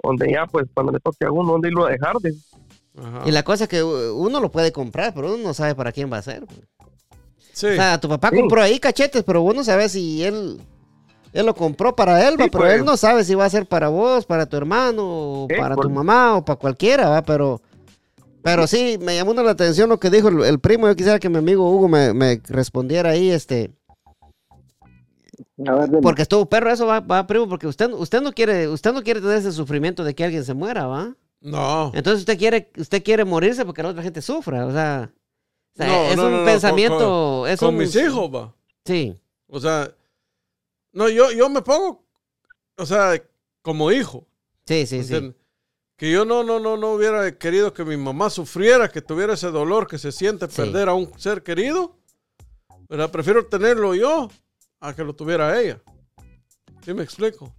donde ya, pues, cuando le toque a uno, donde irlo a dejar. de- Ajá. Y la cosa es que uno lo puede comprar, pero uno no sabe para quién va a ser. pues. Sí. O sea, tu papá Sí. compró ahí cachetes, pero vos no sabes si él, él lo compró para él, va, pero pues. él no sabe si va a ser para vos, para tu hermano, o Sí, para tu pues. mamá, o para cualquiera, va, pero... Pero sí, me llamó la atención lo que dijo el, el primo. Yo quisiera que mi amigo Hugo me, me respondiera ahí, este... A ver, dime. Porque estuvo perro eso, va, va, primo, porque usted, usted no quiere, usted no quiere tener ese sufrimiento de que alguien se muera, ¿va? No. Entonces usted quiere, usted quiere morirse porque la otra gente sufra, o sea, o sea, No, es no, un no, no, pensamiento, con, es con un- mis hijos, va. Sí, O sea, no, yo, yo me pongo, o sea, como hijo. sí, sí, sí. Que yo no, no, no, no hubiera querido que mi mamá sufriera, que tuviera ese dolor que se siente Sí. perder a un ser querido. ¿verdad? Prefiero tenerlo yo a que lo tuviera ella. ¿Sí me explico?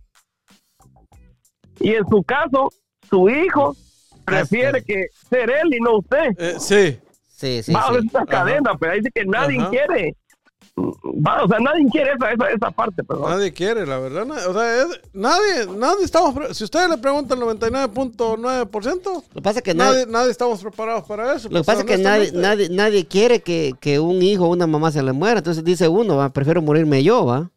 Y en su caso, su hijo prefiere que ser él y no usted. Eh, sí, Sí, sí, va a sí. ver esta Ajá. cadena, pero ahí dice que nadie Ajá. quiere. Va, o sea, nadie quiere esa, esa, esa parte, perdón. nadie quiere, la verdad. O sea, es- nadie, nadie estamos, si ustedes le preguntan el 99.9%, Lo que pasa es que nadie, nadie, nadie estamos preparados para eso. lo que pasa es que nadie, nadie, nadie quiere que, que un hijo o una mamá se le muera. Entonces dice uno, va, prefiero morirme yo, va.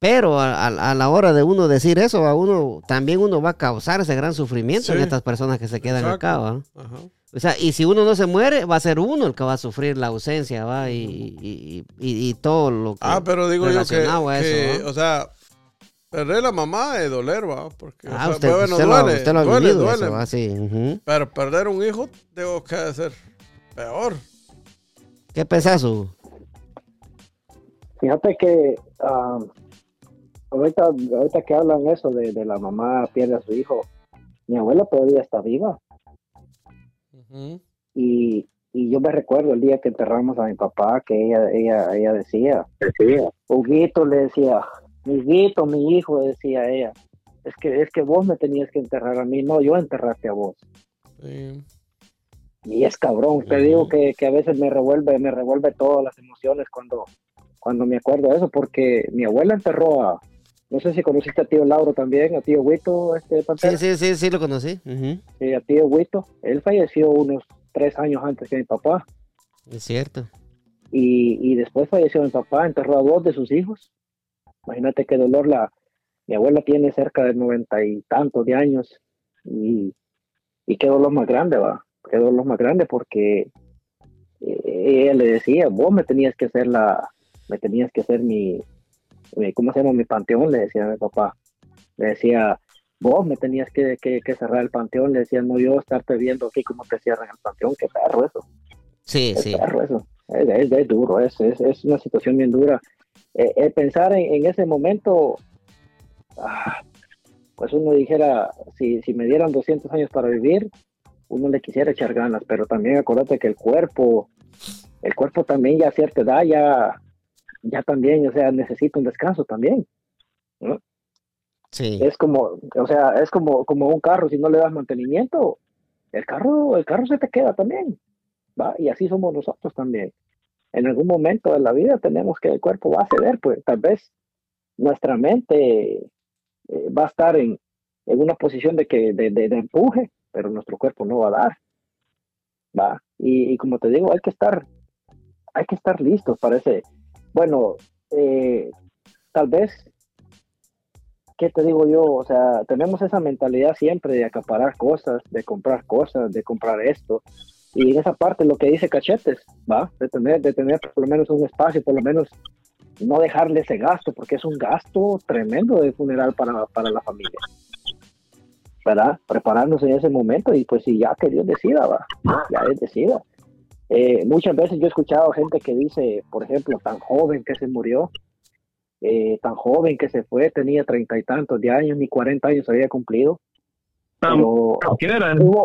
Pero a, a- a la hora de uno decir eso, a uno también uno va a causar ese gran sufrimiento en Sí. estas personas que se quedan Exacto. acá, va. Ajá. O sea, y si uno no se muere, va a ser uno el que va a sufrir la ausencia, va, y, y, y- y todo lo que Ah, pero digo yo que, a que, eso, ¿va? o sea, perder la mamá es doler, va, porque, o Ah, sea, usted, bueno, usted lo, duele, usted lo ha duele, vivido duele, eso, va, sí. pero perder un hijo tengo que ser peor. ¿Qué pensás, Hugo? Fíjate que ah, ahorita, ahorita que hablan eso de, de la mamá pierde a su hijo, mi abuela todavía está viva y, y yo me recuerdo el día que enterramos a mi papá que ella, ella, ella decía, decía, Huguito le decía, mi Huguito, mi hijo, decía ella, es que, es que vos me tenías que enterrar a mí, no yo enterrarte a vos. Sí. Y es cabrón, te digo que, que a veces me revuelve, me revuelve todas las emociones cuando, cuando me acuerdo de eso, porque mi abuela enterró a, no sé si conociste a tío Lauro también, a tío Huito, este Pantera, Sí, sí, sí, sí, lo conocí. Sí, a tío Huito, él falleció unos tres años antes que mi papá, Es cierto. y, y después falleció mi papá, enterró a dos de sus hijos, imagínate qué dolor la, mi abuela tiene cerca de noventa y tantos de años, y, y qué dolor más grande, va, qué dolor más grande porque eh, ella le decía, vos me tenías que hacer la, me tenías que hacer mi- ¿cómo se llama? Mi panteón, le decía a mi papá. Le decía, vos me tenías que, que- que cerrar el panteón, le decía, no yo estarte viendo aquí cómo te cierran el panteón, qué perro eso, Sí, qué sí. perro eso. Es, es- es duro, es, es, es una situación bien dura. Eh, eh, pensar en, en ese momento, ah, pues uno dijera, si, si me dieran 200 años para vivir, uno le quisiera echar ganas, pero también acuérdate que el cuerpo, el cuerpo también ya a cierta edad ya, ya también, o sea, necesita un descanso también. Sí. Es como, o sea, es como, como un carro, si no le das mantenimiento, el carro, el carro se te queda también, ¿va? Y así somos nosotros también. En algún momento de la vida tenemos que el cuerpo va a ceder, pues tal vez nuestra mente eh, va a estar en, en una posición de que de, de- de empuje, pero nuestro cuerpo no va a dar, ¿va? Y, y como te digo, hay que estar, hay que estar listos para ese, bueno, eh, tal vez ¿qué te digo yo? O sea, tenemos esa mentalidad siempre de acaparar cosas, de comprar cosas, de comprar esto. Y en esa parte lo que dice Cachetes, ¿va? De tener, de tener por lo menos un espacio, por lo menos no dejarle ese gasto, porque es un gasto tremendo de funeral para, para la familia. ¿Verdad? Prepararnos en ese momento y pues si ya que Dios decida, va, ya Él decida. Eh, muchas veces yo he escuchado gente que dice, por ejemplo, tan joven que se murió, eh, tan joven que se fue, tenía treinta y tantos de años, ni cuarenta años había cumplido. Pero hubo,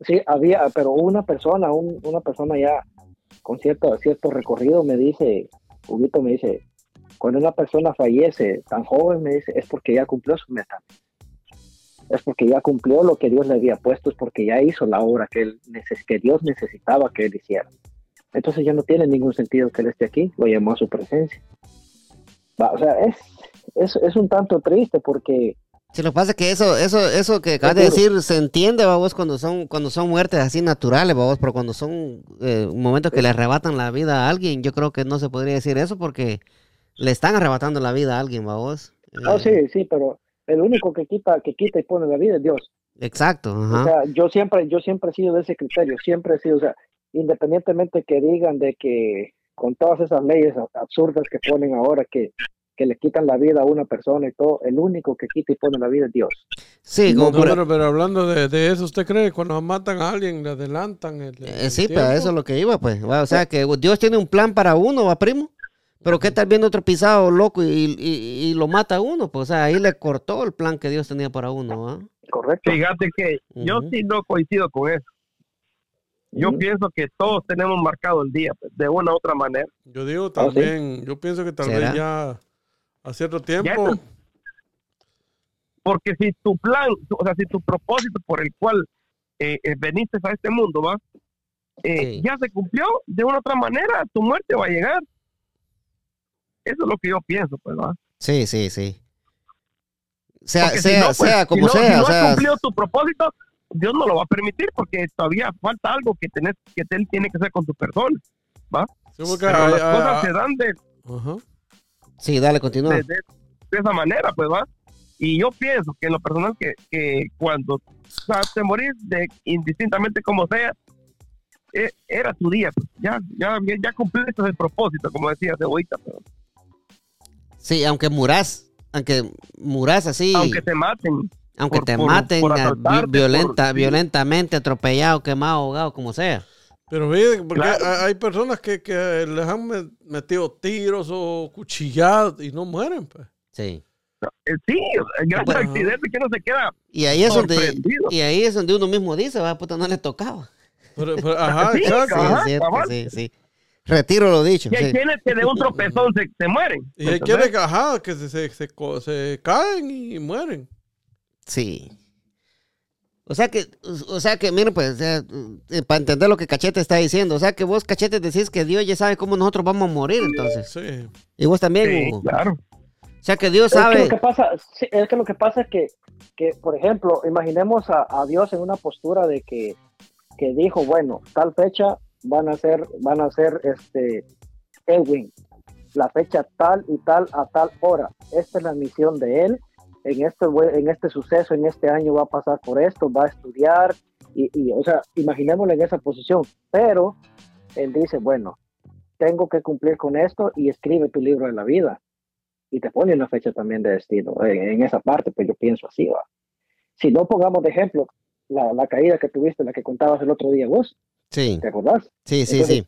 sí, había, pero una persona, un- una persona ya con cierto, cierto recorrido me dice, Huguito me dice, cuando una persona fallece tan joven, me dice, es porque ya cumplió su meta. Es porque ya cumplió lo que Dios le había puesto, es porque ya hizo la obra que, él que Dios necesitaba que él hiciera. Entonces ya no tiene ningún sentido que él esté aquí, lo llamó a su presencia. Va, o sea, es, es, es un tanto triste porque Sí, lo que pasa es que eso, eso, eso que acabas de decir se entiende, vos, cuando son, cuando son muertes así naturales, vos, pero cuando son eh, momentos que le arrebatan la vida a alguien, yo creo que no se podría decir eso porque le están arrebatando la vida a alguien, vos. Oh, sí, sí, pero el único que quita, que quita y pone la vida es Dios. Exacto, O sea, yo siempre, yo siempre he sido de ese criterio, siempre he sido, o sea, independientemente que digan de que con todas esas leyes absurdas que ponen ahora que, que le quitan la vida a una persona y todo, el único que quita y pone la vida es Dios. Sí, como No, por- pero, pero hablando de, de eso, ¿usted cree que cuando matan a alguien le adelantan el, el eh, sí, pero eso es lo que iba, pues. O sea, que Dios tiene un plan para uno, va, primo. Pero qué tal viendo otro pisado loco y, y- y lo mata a uno, pues, o sea, ahí le cortó el plan que Dios tenía para uno, ¿va? ¿Correcto? Fíjate que yo sí no coincido con eso. Yo pienso que todos tenemos marcado el día, pues, de una u otra manera. Yo digo ¿Ah, sí? también, yo pienso que tal ¿Será? vez ya a cierto tiempo, Porque si tu plan, o sea, si tu propósito por el cual eh, eh, veniste a este mundo, ¿va? Eh, Sí. Ya se cumplió, de una u otra manera, tu muerte va a llegar. Eso es lo que yo pienso, pues, ¿va? Sí, sí, sí. Sea, Porque si sea, no, pues, sea si como no- si sea, no o has sea, cumplido tu propósito, Dios no lo va a permitir porque todavía falta algo que tenés, que él tiene que hacer con tu persona. sí, porque Pero las cosas se dan de, ajá. sí, dale, continúa. de, de- de esa manera, pues va. Y yo pienso que en lo personal que, que cuando o sea, te morís, de, indistintamente como sea, eh, era tu día, pues. ya, ya, ya cumpliste el propósito, como decía Cebollita, pero Sí, aunque murás, aunque murás así, aunque te maten, aunque por- te por- maten por asaltarte, violenta, por- violentamente, atropellado, quemado, ahogado, como sea. Pero ve, porque Claro. hay, personas que, que les han me- metido tiros o cuchillados y no mueren, pues. Sí. eh, sí, gracias Bueno. al accidente que no se queda Y ahí es donde, y ahí es donde uno mismo dice, va, puta, no le tocaba. Pero- pero- ajá, Sí, exacto. Sí, Ajá, es cierto, cabal. sí, sí. Retiro lo dicho. Y hay sí. quienes que de un tropezón se, se mueren. Y hay quienes que, ajá, que se, se, se, caen y mueren. Sí. O sea que, o sea que, miren, pues, para entender lo que Cachete está diciendo, o sea que vos, Cachete, decís que Dios ya sabe cómo nosotros vamos a morir, entonces. Sí. Y vos también, Sí, Hugo. claro. O sea que Dios Es que sabe. lo que pasa, sí, es que lo que pasa es que, que por ejemplo, imaginemos a, a Dios en una postura de que, que dijo, bueno, tal fecha van a ser, van a ser este Edwin, la fecha tal y tal a tal hora. Esta es la misión de él. En este, en este suceso, en este año va a pasar por esto, va a estudiar, y, y, o sea, imaginémoslo en esa posición. Pero él dice, bueno, tengo que cumplir con esto y escribe tu libro de la vida y te pone una fecha también de destino. En, esa parte, pues yo pienso así, va. Si no pongamos de ejemplo la caída que tuviste, la que contabas el otro día vos, Sí, ¿te acordás? sí, sí, Entonces, sí.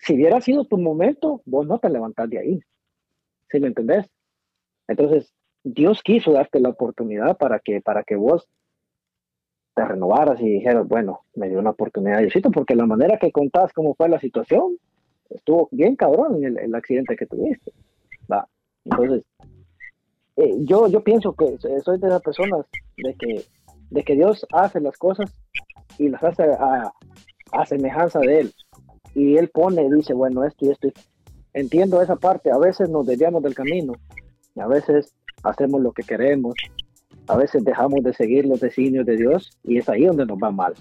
Si hubiera sido tu momento, vos no te levantás de ahí. ¿Sí me entendés? Entonces, Dios quiso darte la oportunidad para que, para que vos te renovaras y dijeras, bueno, me dio una oportunidad, Diosito, porque la manera que contás cómo fue la situación, estuvo bien cabrón en el, el accidente que tuviste. ¿va? Entonces, eh, yo, yo pienso que soy de esas personas de que, de que Dios hace las cosas y las hace a, a semejanza de Él. Y Él pone, dice, bueno, esto y esto. y- Entiendo esa parte, a veces nos desviamos del camino, a veces hacemos lo que queremos, a veces dejamos de seguir los designios de Dios y es ahí donde nos va mal.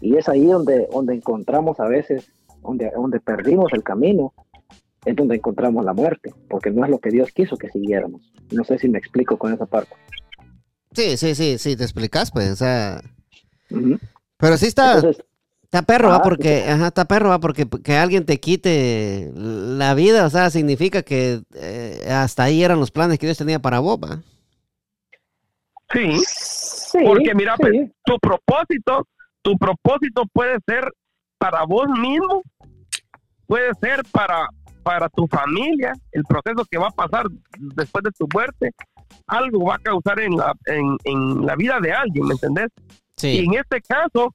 Y es ahí donde, donde encontramos a veces, donde, donde perdimos el camino, es donde encontramos la muerte, porque no es lo que Dios quiso que siguiéramos. No sé si me explico con esa parte. Sí, sí, sí, sí, te explicas, pues, o sea. Pero sí está, Entonces, está perro, va, Ah, porque, ajá, está perro, va, porque que alguien te quite la vida, o sea, significa que eh, hasta ahí eran los planes que Dios tenía para vos, va. Sí, sí, porque mira, sí. pues, tu propósito, tu propósito puede ser para vos mismo, puede ser para, para tu familia, el proceso que va a pasar después de tu muerte, algo va a causar en la, en, en la vida de alguien, ¿me entendés? Y Sí, en este caso,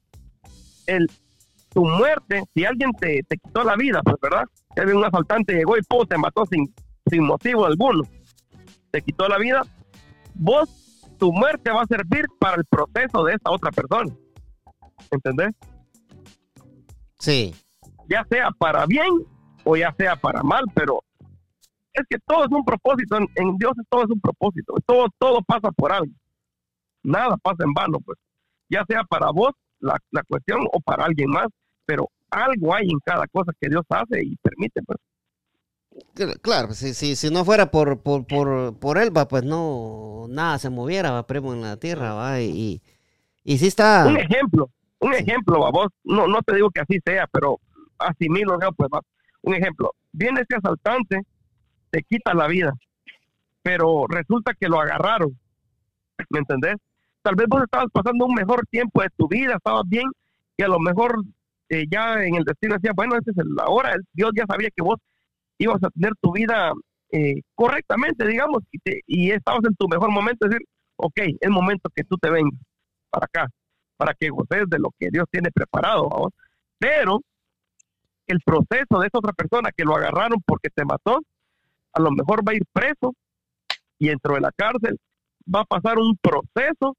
el, tu muerte, si alguien te, te quitó la vida, pues verdad, un asaltante llegó y ¡pum! te mató sin, sin motivo alguno, te quitó la vida, vos, tu muerte va a servir para el proceso de esa otra persona, ¿entendés? sí, Ya sea para bien o ya sea para mal, pero es que todo es un propósito, en, en Dios todo es un propósito, todo, todo pasa por algo. nada pasa en vano, pues, ya sea para vos la, la cuestión o para alguien más, pero algo hay en cada cosa que Dios hace y permite, pues. Cl- Claro, si, si, si no fuera por, por, por, por él, va, pues no, nada se moviera, va, primo, en la tierra, va, y, y, sí está... Un ejemplo, un ejemplo, a vos, no, no te digo que así sea, pero asimilo, pues va. Un ejemplo, viene ese asaltante, te quita la vida, pero resulta que lo agarraron, ¿me entendés? Tal vez vos estabas pasando un mejor tiempo de tu vida, estabas bien, y a lo mejor eh, ya en el destino decía, bueno, esta es la hora, Dios ya sabía que vos ibas a tener tu vida eh, correctamente, digamos, y, te- y estabas en tu mejor momento, decir, ok, es momento que tú te vengas para acá, para que goces de lo que Dios tiene preparado, ¿vamos? pero el proceso de esa otra persona que lo agarraron porque te mató, a lo mejor va a ir preso y dentro de la cárcel va a pasar un proceso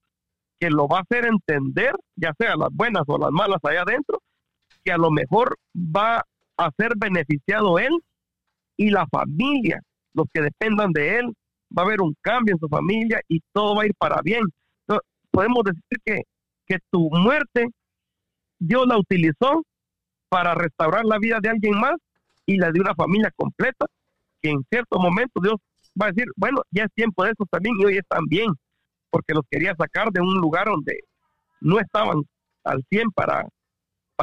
que lo va a hacer entender, ya sea las buenas o las malas allá adentro, que a lo mejor va a ser beneficiado él y la familia, los que dependan de él, va a haber un cambio en su familia y todo va a ir para bien. Entonces, podemos decir que, que tu muerte Dios la utilizó para restaurar la vida de alguien más y la de una familia completa, que en cierto momento Dios va a decir, bueno, ya es tiempo de eso también y hoy están bien, porque los quería sacar de un lugar donde no estaban al 100 para,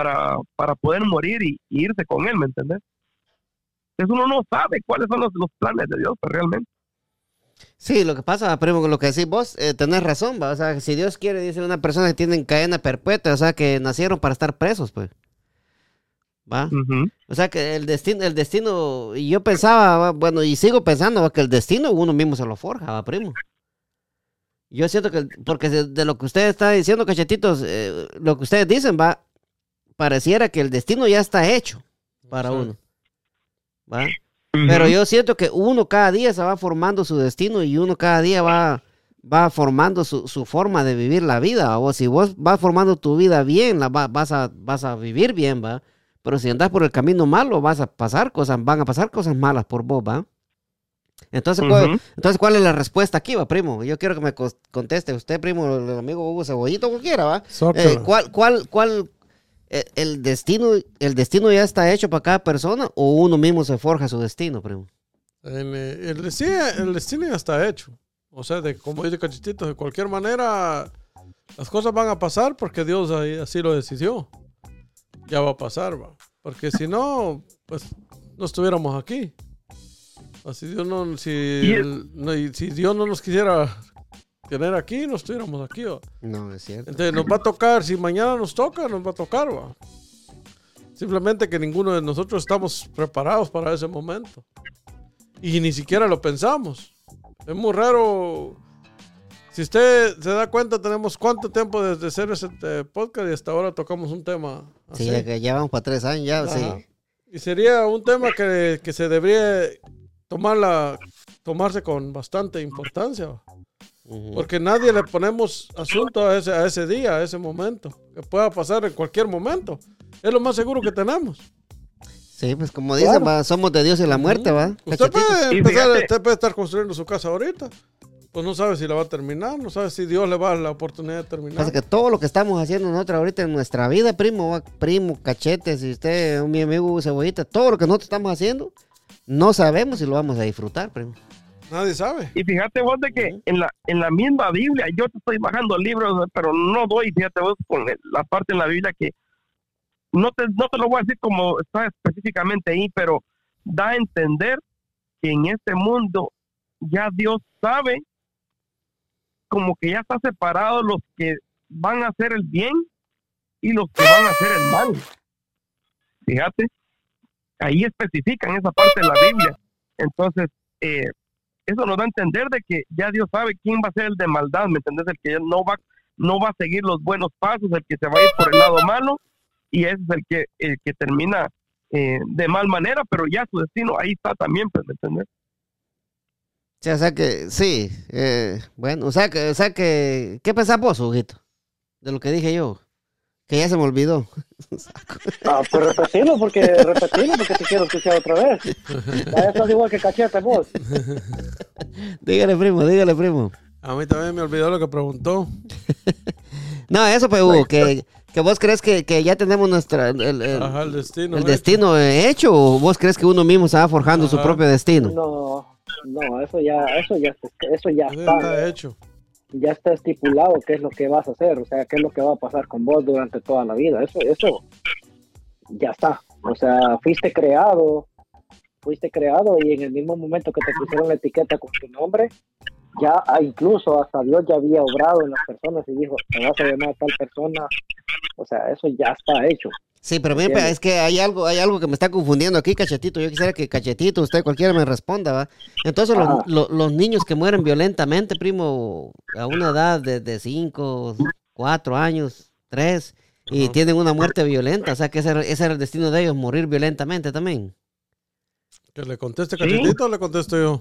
para, para poder morir y, y irse con él, ¿me entendés? Entonces uno no sabe cuáles son los, los planes de Dios pues, realmente. Sí, lo que pasa, primo, con lo que decís vos, eh, tenés razón, va. O sea, si Dios quiere, dice una persona que tienen cadena perpetua, o sea, que nacieron para estar presos, pues. ¿Va? Ujú. O sea, que el destino, el destino, y yo pensaba, va, bueno, y sigo pensando, va, que el destino uno mismo se lo forja, va, primo. Yo siento que, porque de, lo que usted está diciendo, cachetitos, eh, lo que ustedes dicen, va, pareciera que el destino ya está hecho para Sí. uno. ¿Va? Pero yo siento que uno cada día se va formando su destino y uno cada día va, va formando su, su forma de vivir la vida. O si vos vas formando tu vida bien, la va- vas, a, vas a vivir bien, va. Pero si andas por el camino malo, vas a pasar cosas, van a pasar cosas malas por vos, va. Entonces, ¿cuál, entonces, ¿cuál es la respuesta aquí, va, primo? Yo quiero que me conteste usted, primo, el amigo Hugo Cebollito, cualquiera, va. Eh, ¿Cuál, cuál, cuál, el destino, el destino ya está hecho para cada persona o uno mismo se forja su destino, primo? El, eh, el destino, el destino ya está hecho. O sea, de, como dice Cachitito, de cualquier manera las cosas van a pasar porque Dios ahí- así lo decidió. Ya va a pasar, va. Porque si no, pues no estuviéramos aquí. Si Dios no, si, el- no- si Dios no nos quisiera tener aquí, no estuviéramos aquí. va. No, es cierto. Entonces nos va a tocar, si mañana nos toca, nos va a tocar, va. Simplemente que ninguno de nosotros estamos preparados para ese momento. Y ni siquiera lo pensamos. Es muy raro. Si usted se da cuenta, tenemos cuánto tiempo desde hacer ese eh, podcast y hasta ahora tocamos un tema así. Sí, ya, que ya vamos para tres años, ya, Ajá. sí. Y sería un tema que, que se debería tomarla, tomarse con bastante importancia. Porque nadie le ponemos asunto a ese, a ese día, a ese momento. Que pueda pasar en cualquier momento. Es lo más seguro que tenemos. Sí, pues como dicen, Claro. va, somos de Dios y la muerte, ¿va? Usted puede, empezar, usted puede estar construyendo su casa ahorita. Pues no sabe si la va a terminar, no sabe si Dios le va a dar la oportunidad de terminar. Pasa que todo lo que estamos haciendo nosotros ahorita en nuestra vida, primo, va, primo, cachetes, y usted, mi amigo Cebollita, todo lo que nosotros estamos haciendo, no sabemos si lo vamos a disfrutar, primo. Nadie sabe. Y fíjate vos de que en la, en la misma Biblia, yo te estoy bajando libros, pero no doy, fíjate vos, con la parte en la Biblia que no te, no te lo voy a decir como está específicamente ahí, pero da a entender que en este mundo ya Dios sabe como que ya está separado los que van a hacer el bien y los que van a hacer el mal. Fíjate, ahí especifican esa parte de la Biblia. Entonces, eh, eso nos da a entender de que ya Dios sabe quién va a ser el de maldad, ¿me entendés? El que no va, no va a seguir los buenos pasos, el que se va a ir por el lado malo, y ese es el que, el que termina eh, de mal manera, pero ya su destino ahí está también, pues, ¿me entendés? Sí, o sea que, sí, eh, bueno, o sea que, o sea que, ¿qué pensás vos, Huguito? De lo que dije yo, que ya se me olvidó. Ah, pues repetilo porque, repetilo porque te quiero escuchar otra vez. Ya estás igual que cachete vos. dígale, primo, dígale, primo. A mí también me olvidó lo que preguntó. (laughs) No, eso, pues, Hugo, que, que vos crees que, que ya tenemos nuestra, el, el- el- Ajá, el destino. el hecho. destino hecho o vos crees que uno mismo se va forjando su propio destino. No, no, eso ya, eso ya, eso ya está, está hecho. Ya está estipulado qué es lo que vas a hacer, o sea, qué es lo que va a pasar con vos durante toda la vida. Eso, eso ya está. O sea, fuiste creado, fuiste creado y en el mismo momento que te pusieron la etiqueta con tu nombre, ya ah, incluso hasta Dios ya había obrado en las personas y dijo, te vas a llamar a tal persona. O sea, eso ya está hecho. Sí, pero Entiendo. es que hay algo, hay algo que me está confundiendo aquí, Cachetito. Yo quisiera que Cachetito, usted cualquiera me responda, ¿va? Entonces, los, Ajá. lo- los niños que mueren violentamente, primo, a una edad de 5, 4 años, 3, y Ajá. tienen una muerte violenta, o sea que ese, era- ese era el destino de ellos, morir violentamente también. Que le conteste Cachetito o le contesto yo.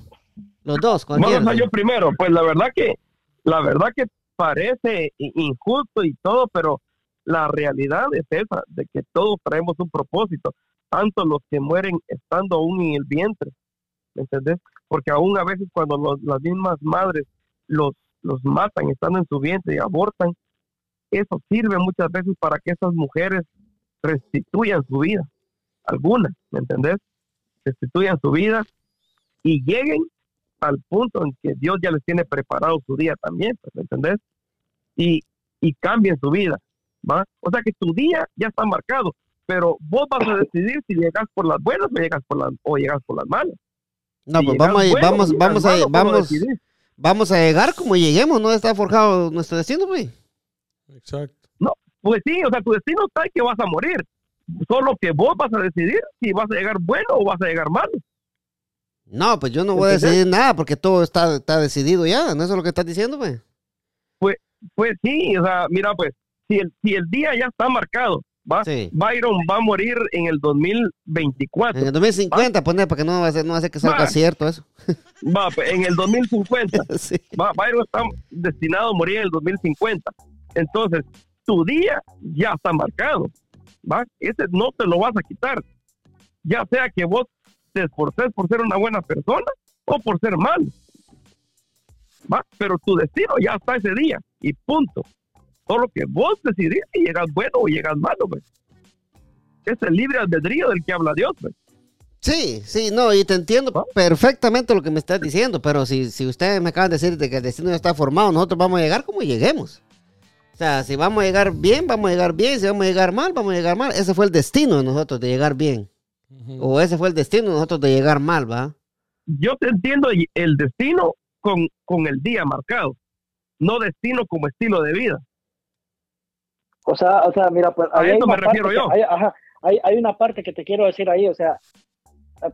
Los dos, cualquiera. Vamos a yo primero. Pues la verdad que, la verdad que parece injusto y todo, pero la realidad es esa, de que todos traemos un propósito, tanto los que mueren estando aún en el vientre, ¿me entendés? Porque aún a veces cuando los- las mismas madres los, los matan estando en su vientre y abortan, eso sirve muchas veces para que esas mujeres restituyan su vida, algunas, ¿me entendés? Restituyan su vida y lleguen al punto en que Dios ya les tiene preparado su día también, ¿me entendés? Y, y cambien su vida, ¿va? O sea que tu día ya está marcado, pero vos vas a decidir si llegas por las buenas o llegas por las, o llegas por las malas. No, Si pues vamos, vamos, si llegas vamos, a, malo, ¿cómo vamos, vamos a llegar como lleguemos, ¿no? Está forjado nuestro destino, güey. Exacto. Pues sí, o sea, tu destino está en que vas a morir. Solo que vos vas a decidir si vas a llegar bueno o vas a llegar malo. No, pues yo no voy a decidir nada porque todo está, está decidido ya, ¿no? Eso es lo que estás diciendo, güey. Pues sí, o sea, mira, pues, si el, si el día ya está marcado, ¿va? Sí. Byron va a morir en el 2024. En el 2050, poner, para que no va a ser, no va a ser que salga Va. cierto eso. (laughs) Va, pues, en el 2050. (laughs) sí. Va, Byron está destinado a morir en el 2050. Entonces, tu día ya está marcado. ¿va? Ese no te lo vas a quitar. Ya sea que vos te esforces por ser una buena persona o por ser malo. ¿va? Pero tu destino ya está ese día y punto. Solo que vos decidís si llegas bueno o llegas malo. Pues. Es el libre albedrío del que habla Dios. Pues. Sí, sí, no, y te entiendo ¿Va? perfectamente lo que me estás diciendo, pero si, si ustedes me acaban de decir de que el destino ya está formado, nosotros vamos a llegar como lleguemos. O sea, si vamos a llegar bien, vamos a llegar bien, si vamos a llegar mal, vamos a llegar mal. Ese fue el destino de nosotros de llegar bien. O ese fue el destino de nosotros de llegar mal, ¿va? yo te entiendo el destino con, con el día marcado, no destino como estilo de vida. O sea, o sea, mira, pues A ahí hay eso me refiero yo. hay, ajá, hay, hay una parte que te quiero decir ahí, o sea,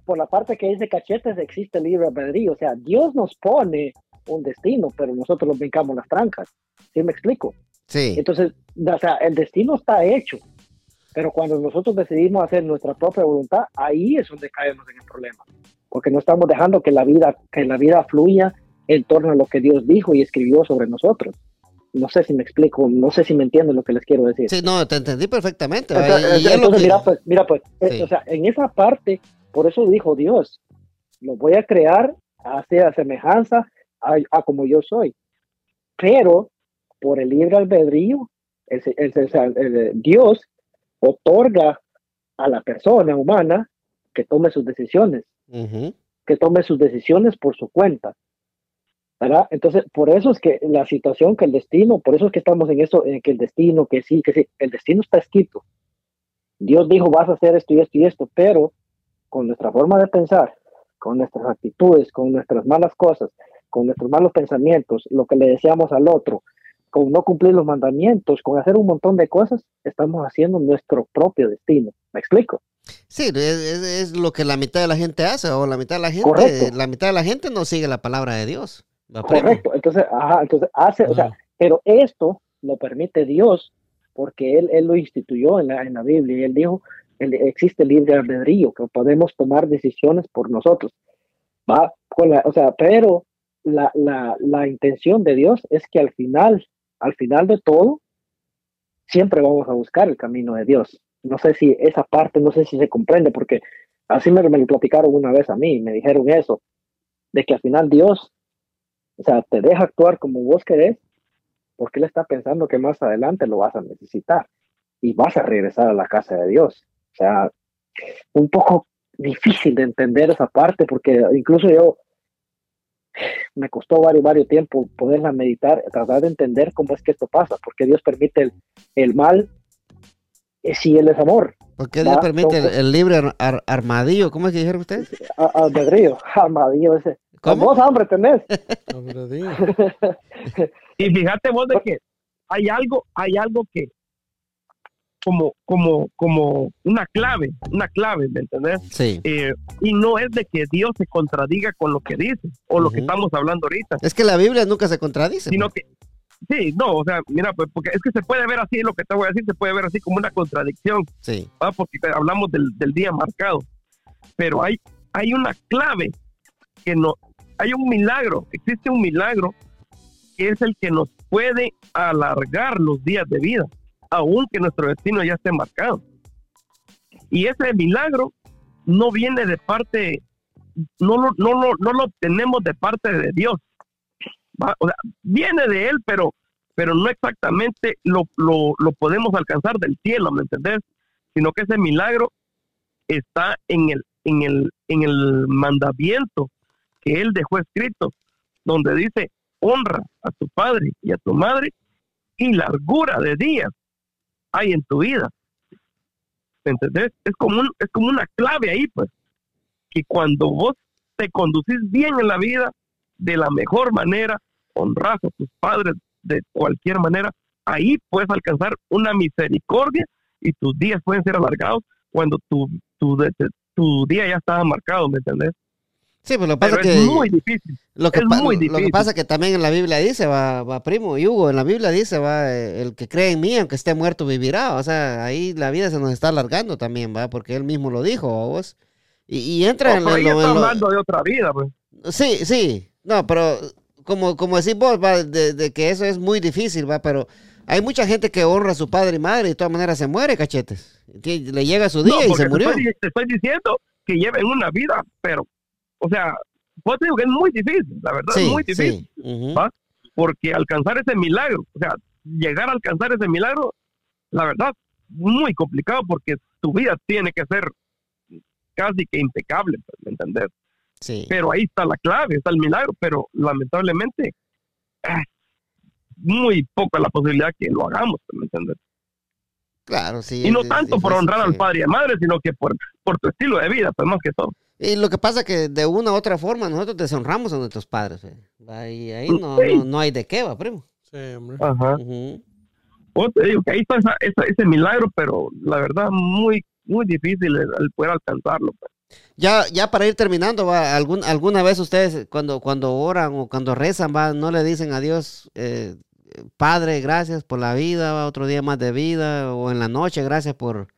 por la parte que dice cachetes existe el libre albedrío, o sea, Dios nos pone un destino, pero nosotros nos brincamos las trancas. ¿Sí me explico? Sí. Entonces, o sea, el destino está hecho, pero cuando nosotros decidimos hacer nuestra propia voluntad, ahí es donde caemos en el problema, porque no estamos dejando que la vida, que la vida fluya en torno a lo que Dios dijo y escribió sobre nosotros. No sé si me explico, no sé si me entienden lo que les quiero decir. Sí, no, te entendí perfectamente. Entonces, mira, pues, mira, pues, eh, o sea, en esa parte, por eso dijo Dios, lo voy a crear a a semejanza a, a como yo soy. Pero por el libre albedrío, el, el- el- el- Dios otorga a la persona humana que tome sus decisiones, que tome sus decisiones por su cuenta. ¿Verdad? Entonces, por eso es que la situación, que el destino, por eso es que estamos en eso, en que el destino, que sí, que sí, el destino está escrito. Dios dijo, vas a hacer esto y esto y esto, pero con nuestra forma de pensar, con nuestras actitudes, con nuestras malas cosas, con nuestros malos pensamientos, lo que le deseamos al otro, con no cumplir los mandamientos, con hacer un montón de cosas, estamos haciendo nuestro propio destino. ¿Me explico? Sí, es, lo que la mitad de la gente hace, o la mitad de la gente, Correcto. la mitad de la gente no sigue la palabra de Dios. Correcto. Entonces, ajá, entonces hace, o sea, pero esto lo permite Dios porque él, él lo instituyó en la, en la Biblia y él dijo, el- existe libre albedrío, que podemos tomar decisiones por nosotros. Va con la, o sea, pero la, la, la intención de Dios es que al final, al final de todo, siempre vamos a buscar el camino de Dios. No sé si esa parte, no sé si se comprende, porque así me, me lo platicaron una vez a mí, me dijeron eso, de que al final Dios, o sea, te deja actuar como vos querés, porque él está pensando que más adelante lo vas a necesitar y vas a regresar a la casa de Dios. O sea, un poco difícil de entender esa parte, porque incluso yo me costó varios, varios tiempo poderla meditar, tratar de entender cómo es que esto pasa, porque Dios permite el, el mal eh, si Él es amor. Porque Dios permite el, entonces- el libre ar- ar- armadillo. ¿Cómo es que dijeron ustedes? Albedrío, (laughs) armadillo ese. ¿Cómo? Vos hambre tenés. (laughs) (laughs) Y fíjate vos de que hay algo, hay algo que como, como, como una clave, una clave, ¿me entendés? Sí. Eh, y no es de que Dios se contradiga con lo que dice o lo que estamos hablando ahorita, Es que la Biblia nunca se contradice. sino pues. que sí, no, o sea, mira, pues porque es que se puede ver así, lo que te voy a decir, se puede ver así como una contradicción, Sí. ¿va? porque hablamos del, del día marcado, pero hay, hay una clave que no, hay un milagro, existe un milagro que es el que nos puede alargar los días de vida, aun que nuestro destino ya esté marcado. Y ese milagro no viene de parte, no lo, no lo, no lo obtenemos de parte de Dios. O sea, viene de Él, pero, pero no exactamente lo, lo, lo podemos alcanzar del cielo, ¿me entendés? Sino que ese milagro está en el, en el, en el mandamiento que Él dejó escrito, donde dice, honra a tu padre y a tu madre y largura de días hay en tu vida. ¿Me entendés? Es como, es como una clave ahí, pues, que cuando vos te conducís bien en la vida, de la mejor manera, honras a tus padres de cualquier manera, ahí puedes alcanzar una misericordia y tus días pueden ser alargados cuando tu, tu, tu día ya estaba marcado, ¿me entendés? Sí, pues lo que Pero pasa es que. muy difícil. Lo que, Es muy lo que difícil. pasa que también en la Biblia dice, va, va primo y Hugo, en la Biblia dice, va, el que cree en mí, aunque esté muerto, vivirá. O sea, ahí la vida se nos está alargando también, va, porque él mismo lo dijo, ¿va vos. Y, y entra No, en, pero en lo- está en lo- hablando de otra vida, pues. Sí, sí, no, pero como, como decís vos, va, de, de que eso es muy difícil, va, pero hay mucha gente que honra a su padre y madre y de todas maneras se muere, cachetes. Le llega su día No, y se murió. Te estoy, te estoy diciendo que lleven una vida, pero, o sea, te digo que es muy difícil, la verdad, es muy difícil. sí. Porque alcanzar ese milagro, o sea, llegar a alcanzar ese milagro, la verdad, muy complicado porque tu vida tiene que ser casi que impecable, pues, ¿me entendés? Sí. Pero ahí está la clave, está el milagro, pero lamentablemente es muy poca la posibilidad que lo hagamos, pues, ¿me entendés? Claro, sí. Y no es- es tanto por honrar al padre y a madre, sino que por, por tu estilo de vida, pues más que todo. Y lo que pasa es que de una u otra forma nosotros deshonramos a nuestros padres. eh. Y ahí no, Sí. no, no hay de qué, va, primo. Sí, hombre. Ajá. Pues te digo que ahí está esa- esa- ese milagro, pero la verdad muy muy difícil el, el poder alcanzarlo. pues. Ya, ya para ir terminando, va, algún, alguna vez ustedes cuando, cuando oran o cuando rezan, va, no le dicen a Dios, eh, Padre, gracias por la vida, va, otro día más de vida, o en la noche, gracias por,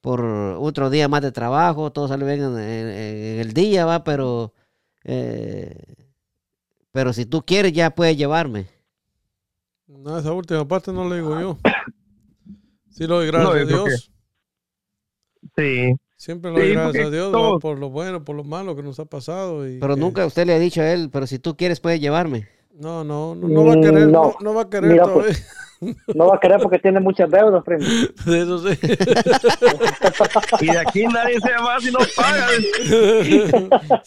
por otro día más de trabajo, todo sale bien en, en- en el día, va, pero, eh, pero si tú quieres ya puedes llevarme. No, esa última parte no le digo yo. Sí, lo doy gracias No, a Dios. Sí, Siempre lo doy Sí, gracias a Dios todo- por lo bueno, por lo malo que nos ha pasado. Y Pero que- nunca usted le ha dicho a él, pero si tú quieres puedes llevarme. No, no, no, no va a querer, no, no. no va a querer Mira, todavía. (laughs) No va a querer porque tiene muchas deudas, primo. (laughs) Eso sí. (laughs) y de aquí nadie se va si no paga.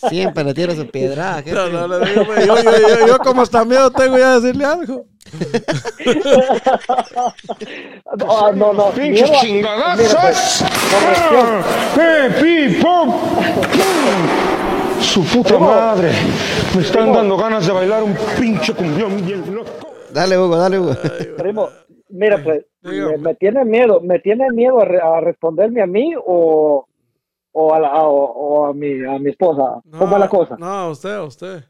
Siempre le tiro su piedra. yo, (laughs) yo, yo, yo como hasta miedo tengo ya de decirle algo. Ah, no, no. ¡Pinches chingadazos! Pues. ¡Eh, pi, pum! Su puta madre. Me están dando ganas de bailar un pinche cumbión bien loco. Dale, Hugo, dale, Hugo. Primo, mira, pues, me, me tiene miedo, me tiene miedo a, re- a responderme a mí o, o, a, la- a- o- o a, mi, a mi esposa. ¿Cómo es la cosa? No, a usted, a usted.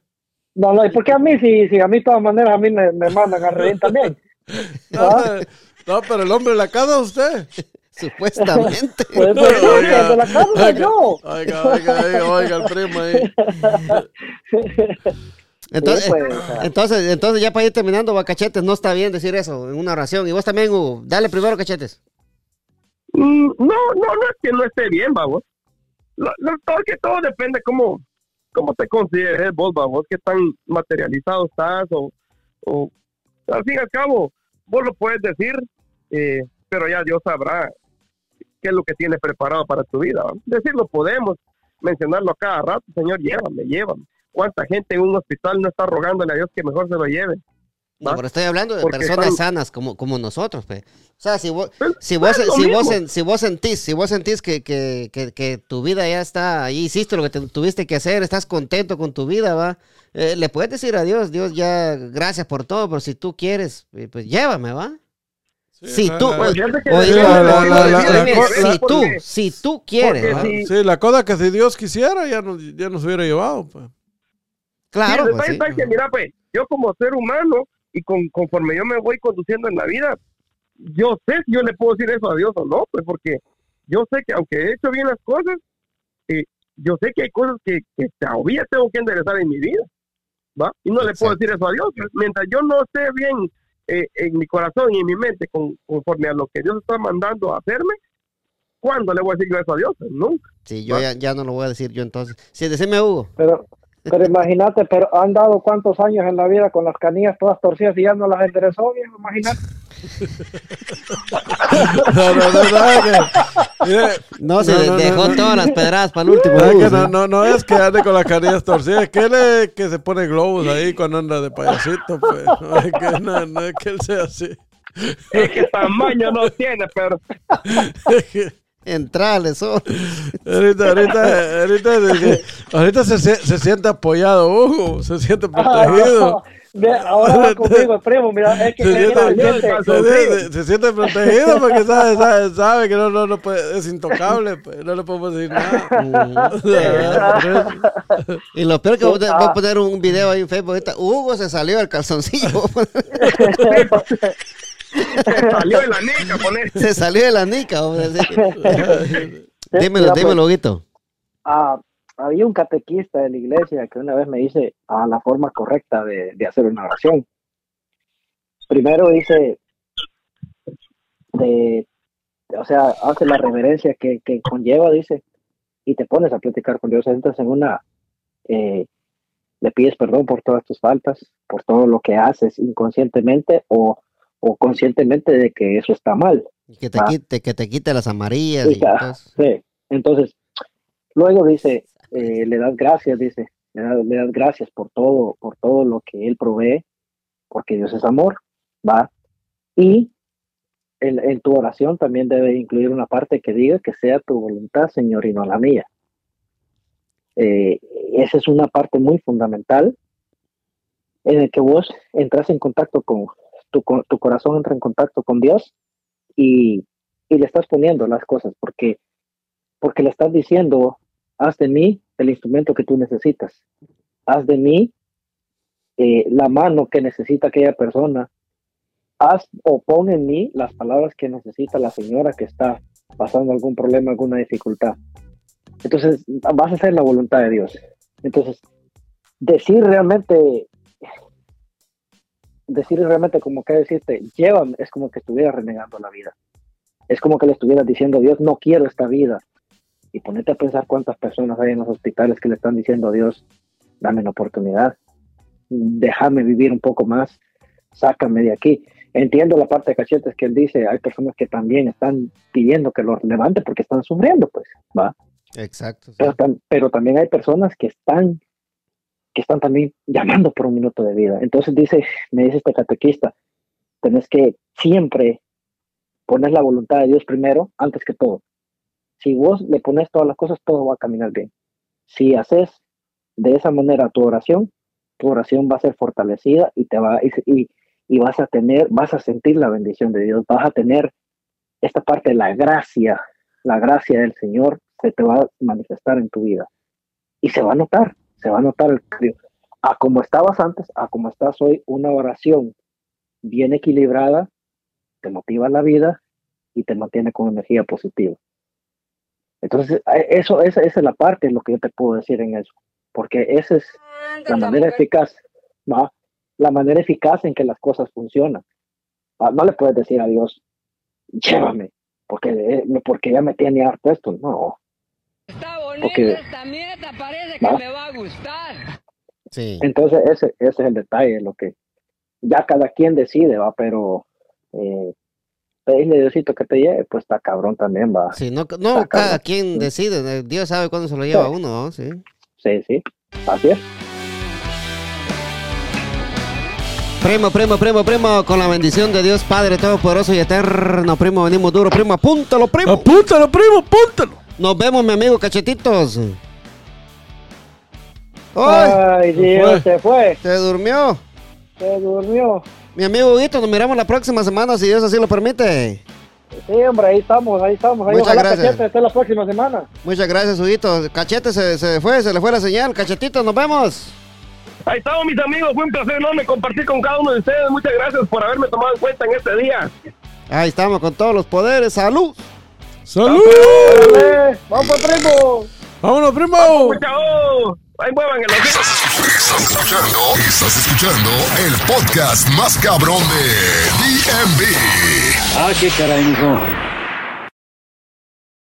No, no, ¿y por qué a mí? Si, si a mí de todas maneras a mí me, me mandan a reír también. (laughs) No, ¿Ah? no, pero el hombre de la casa usted. (laughs) Supuestamente. (laughs) Pues, pues, el de la casa soy yo. Oiga, oiga, oiga, oiga, el primo ahí. Entonces, Sí, pues, o sea. entonces, entonces ya para ir terminando, va, cachetes, no está bien decir eso en una oración. Y vos también, Hugo, dale primero, cachetes. Mm, No, no, no es que no esté bien, vamos. Lo, lo- todo que todo depende cómo, cómo te consideres vos, vamos, qué tan materializado estás o, o, Al fin y al cabo, vos lo puedes decir, eh, pero ya Dios sabrá qué es lo que tiene preparado para tu vida. ¿va? Decirlo podemos, mencionarlo a cada rato, Señor, llévame, llévame. ¿Cuánta gente en un hospital no está rogándole a Dios que mejor se lo lleve? No, pero estoy hablando de Porque personas son- sanas como, como nosotros, pe. O sea, si vos, Pues, si vos, si vos, si sentís, si vos sentís que, que, que, que tu vida ya está, ahí hiciste lo que te- tuviste que hacer, estás contento con tu vida, va, Eh, le puedes decir a Dios, Dios ya, gracias por todo, pero si tú quieres, eh, pues llévame, va. si tú, Pues, si tú, Porque- si tú quieres, si- Sí, la cosa que si Dios quisiera ya nos, ya nos hubiera llevado. Pues. Claro, Sí, pues, sí. que, mira, pues, yo como ser humano y con, conforme yo me voy conduciendo en la vida, yo sé si yo le puedo decir eso a Dios o no, pues porque yo sé que aunque he hecho bien las cosas, eh, yo sé que hay cosas que, que todavía tengo que enderezar en mi vida, ¿va? Y no le puedo decir eso a Dios. pues, Mientras yo no esté bien eh, en mi corazón y en mi mente con, conforme a lo que Dios está mandando a hacerme, ¿cuándo le voy a decir yo eso a Dios? Pues, Nunca. Sí, yo ya, ya no lo voy a decir yo entonces. Sí, decime Hugo. Pero, pero imagínate, pero han dado cuántos años en la vida con las canillas todas torcidas y ya no las enderezó bien, imagínate. (laughs) No, no, no, no, que- mire, No, se No, de- no, no, dejó no. todas las pedradas para el último. que sí. no, no, no es que ande con las canillas torcidas, es que él es que se pone globos ahí cuando anda de payasito. Pues. No, es que, no, no es que él sea así. Es que tamaño no tiene, pero (laughs) Es que- Entrale, solo. Ahorita, ahorita, ahorita, se, se, siente apoyado, Hugo, se siente protegido. (laughs) Ve, ahora va conmigo, primo, mira, es que Se siente, se protegido porque sabe, sabe, sabe que no, no, no puede, es intocable, pues, no le podemos decir nada. (laughs) Y lo peor que voy a- Ah. voy a poner un video ahí en Facebook ahorita. Hugo se salió del calzoncillo. (laughs) se salió de la nica poner. se salió de la nica. decir. (laughs) dímelo, pues, dímelo, Huguito. ah, había un catequista de la iglesia que una vez me dice a la forma correcta de, de hacer una oración. Primero dice, de, o sea, hace la reverencia que, que conlleva, dice, y te pones a platicar con Dios. Entras en una, eh, le pides perdón por todas tus faltas, por todo lo que haces inconscientemente o, o conscientemente de que eso está mal. Y Que te, quite, que te quite las amarillas. Sí, y claro. todo eso. Sí. Entonces, luego dice, eh, le das gracias, dice, le das, le das gracias por todo, por todo lo que Él provee, porque Dios es amor, ¿va? Y en, en tu oración también debe incluir una parte que diga que sea tu voluntad, Señor, y no la mía. Eh, esa es una parte muy fundamental en el que vos entras en contacto con, tu, tu corazón entra en contacto con Dios y, y le estás poniendo las cosas porque, porque le estás diciendo, haz de mí el instrumento que tú necesitas, haz de mí eh, la mano que necesita aquella persona, haz o pon en mí las palabras que necesita la señora que está pasando algún problema, alguna dificultad. Entonces, vas a hacer la voluntad de Dios. Entonces, decir realmente, decir realmente como que decirte, llévame, es como que estuviera renegando la vida. Es como que le estuvieras diciendo a Dios, no quiero esta vida. Y ponete a pensar cuántas personas hay en los hospitales que le están diciendo a Dios, dame una oportunidad, déjame vivir un poco más, sácame de aquí. Entiendo la parte de cachetes que él dice, hay personas que también están pidiendo que los levante porque están sufriendo, pues, ¿va? Exacto. sí. Pero, tam- pero también hay personas que están están también llamando por un minuto de vida. Entonces dice, me dice este catequista, tenés que siempre poner la voluntad de Dios primero, antes que todo. Si vos le pones todas las cosas, todo va a caminar bien. Si haces de esa manera tu oración, tu oración va a ser fortalecida y te va y, y- y vas a tener, vas a sentir la bendición de Dios, vas a tener esta parte de la gracia, la gracia del Señor se te va a manifestar en tu vida y se va a notar, se va a notar el cambio. A como estabas antes, a como estás hoy, una oración bien equilibrada te motiva la vida y te mantiene con energía positiva. Entonces, eh, eso, esa, esa es la parte en lo que yo te puedo decir en eso, porque esa es la manera eficaz, ¿va? la manera eficaz en que las cosas funcionan. ¿va? No le puedes decir a Dios, llévame, porque, eh, porque ya me tiene harto esto, no, Está bonita Porque- esta parece que ¿Va? me va a gustar. Sí. Entonces, ese, ese es el detalle, lo que, ya cada quien decide, va, pero eh, pedirle Diosito que te lleve, pues está cabrón también, va. Sí, no, no cada quien decide. eh, Dios sabe cuándo se lo lleva Sí. uno, ¿no? Sí. Sí, sí, así es. Primo, primo, primo, primo, con la bendición de Dios Padre Todopoderoso y Eterno, primo, venimos duro, primo, apúntalo, primo. Apúntalo, primo, apúntalo. Nos vemos, mi amigo Cachetitos. ¡Ay! Ay, Dios, se fue, Se durmió. se durmió. Mi amigo Huguito, nos miramos la próxima semana, si Dios así lo permite. Sí, hombre, ahí estamos, ahí estamos. Ahí Muchas ojalá gracias. Cachete esté la próxima semana. Muchas gracias, Huguito. Cachete se, se fue, se le fue la señal. Cachetitos, nos vemos. Ahí estamos, mis amigos. Fue un placer enorme compartir con cada uno de ustedes. Muchas gracias por haberme tomado en cuenta en este día. Ahí estamos con todos los poderes. ¡Salud! ¡Salud! ¡Vamos, primo! ¡Vámonos, primo! ¡Chao! Ahí muevan el ojito. Estás escuchando, estás escuchando el podcast más cabrón de DMV. Ah, qué caray, mijo.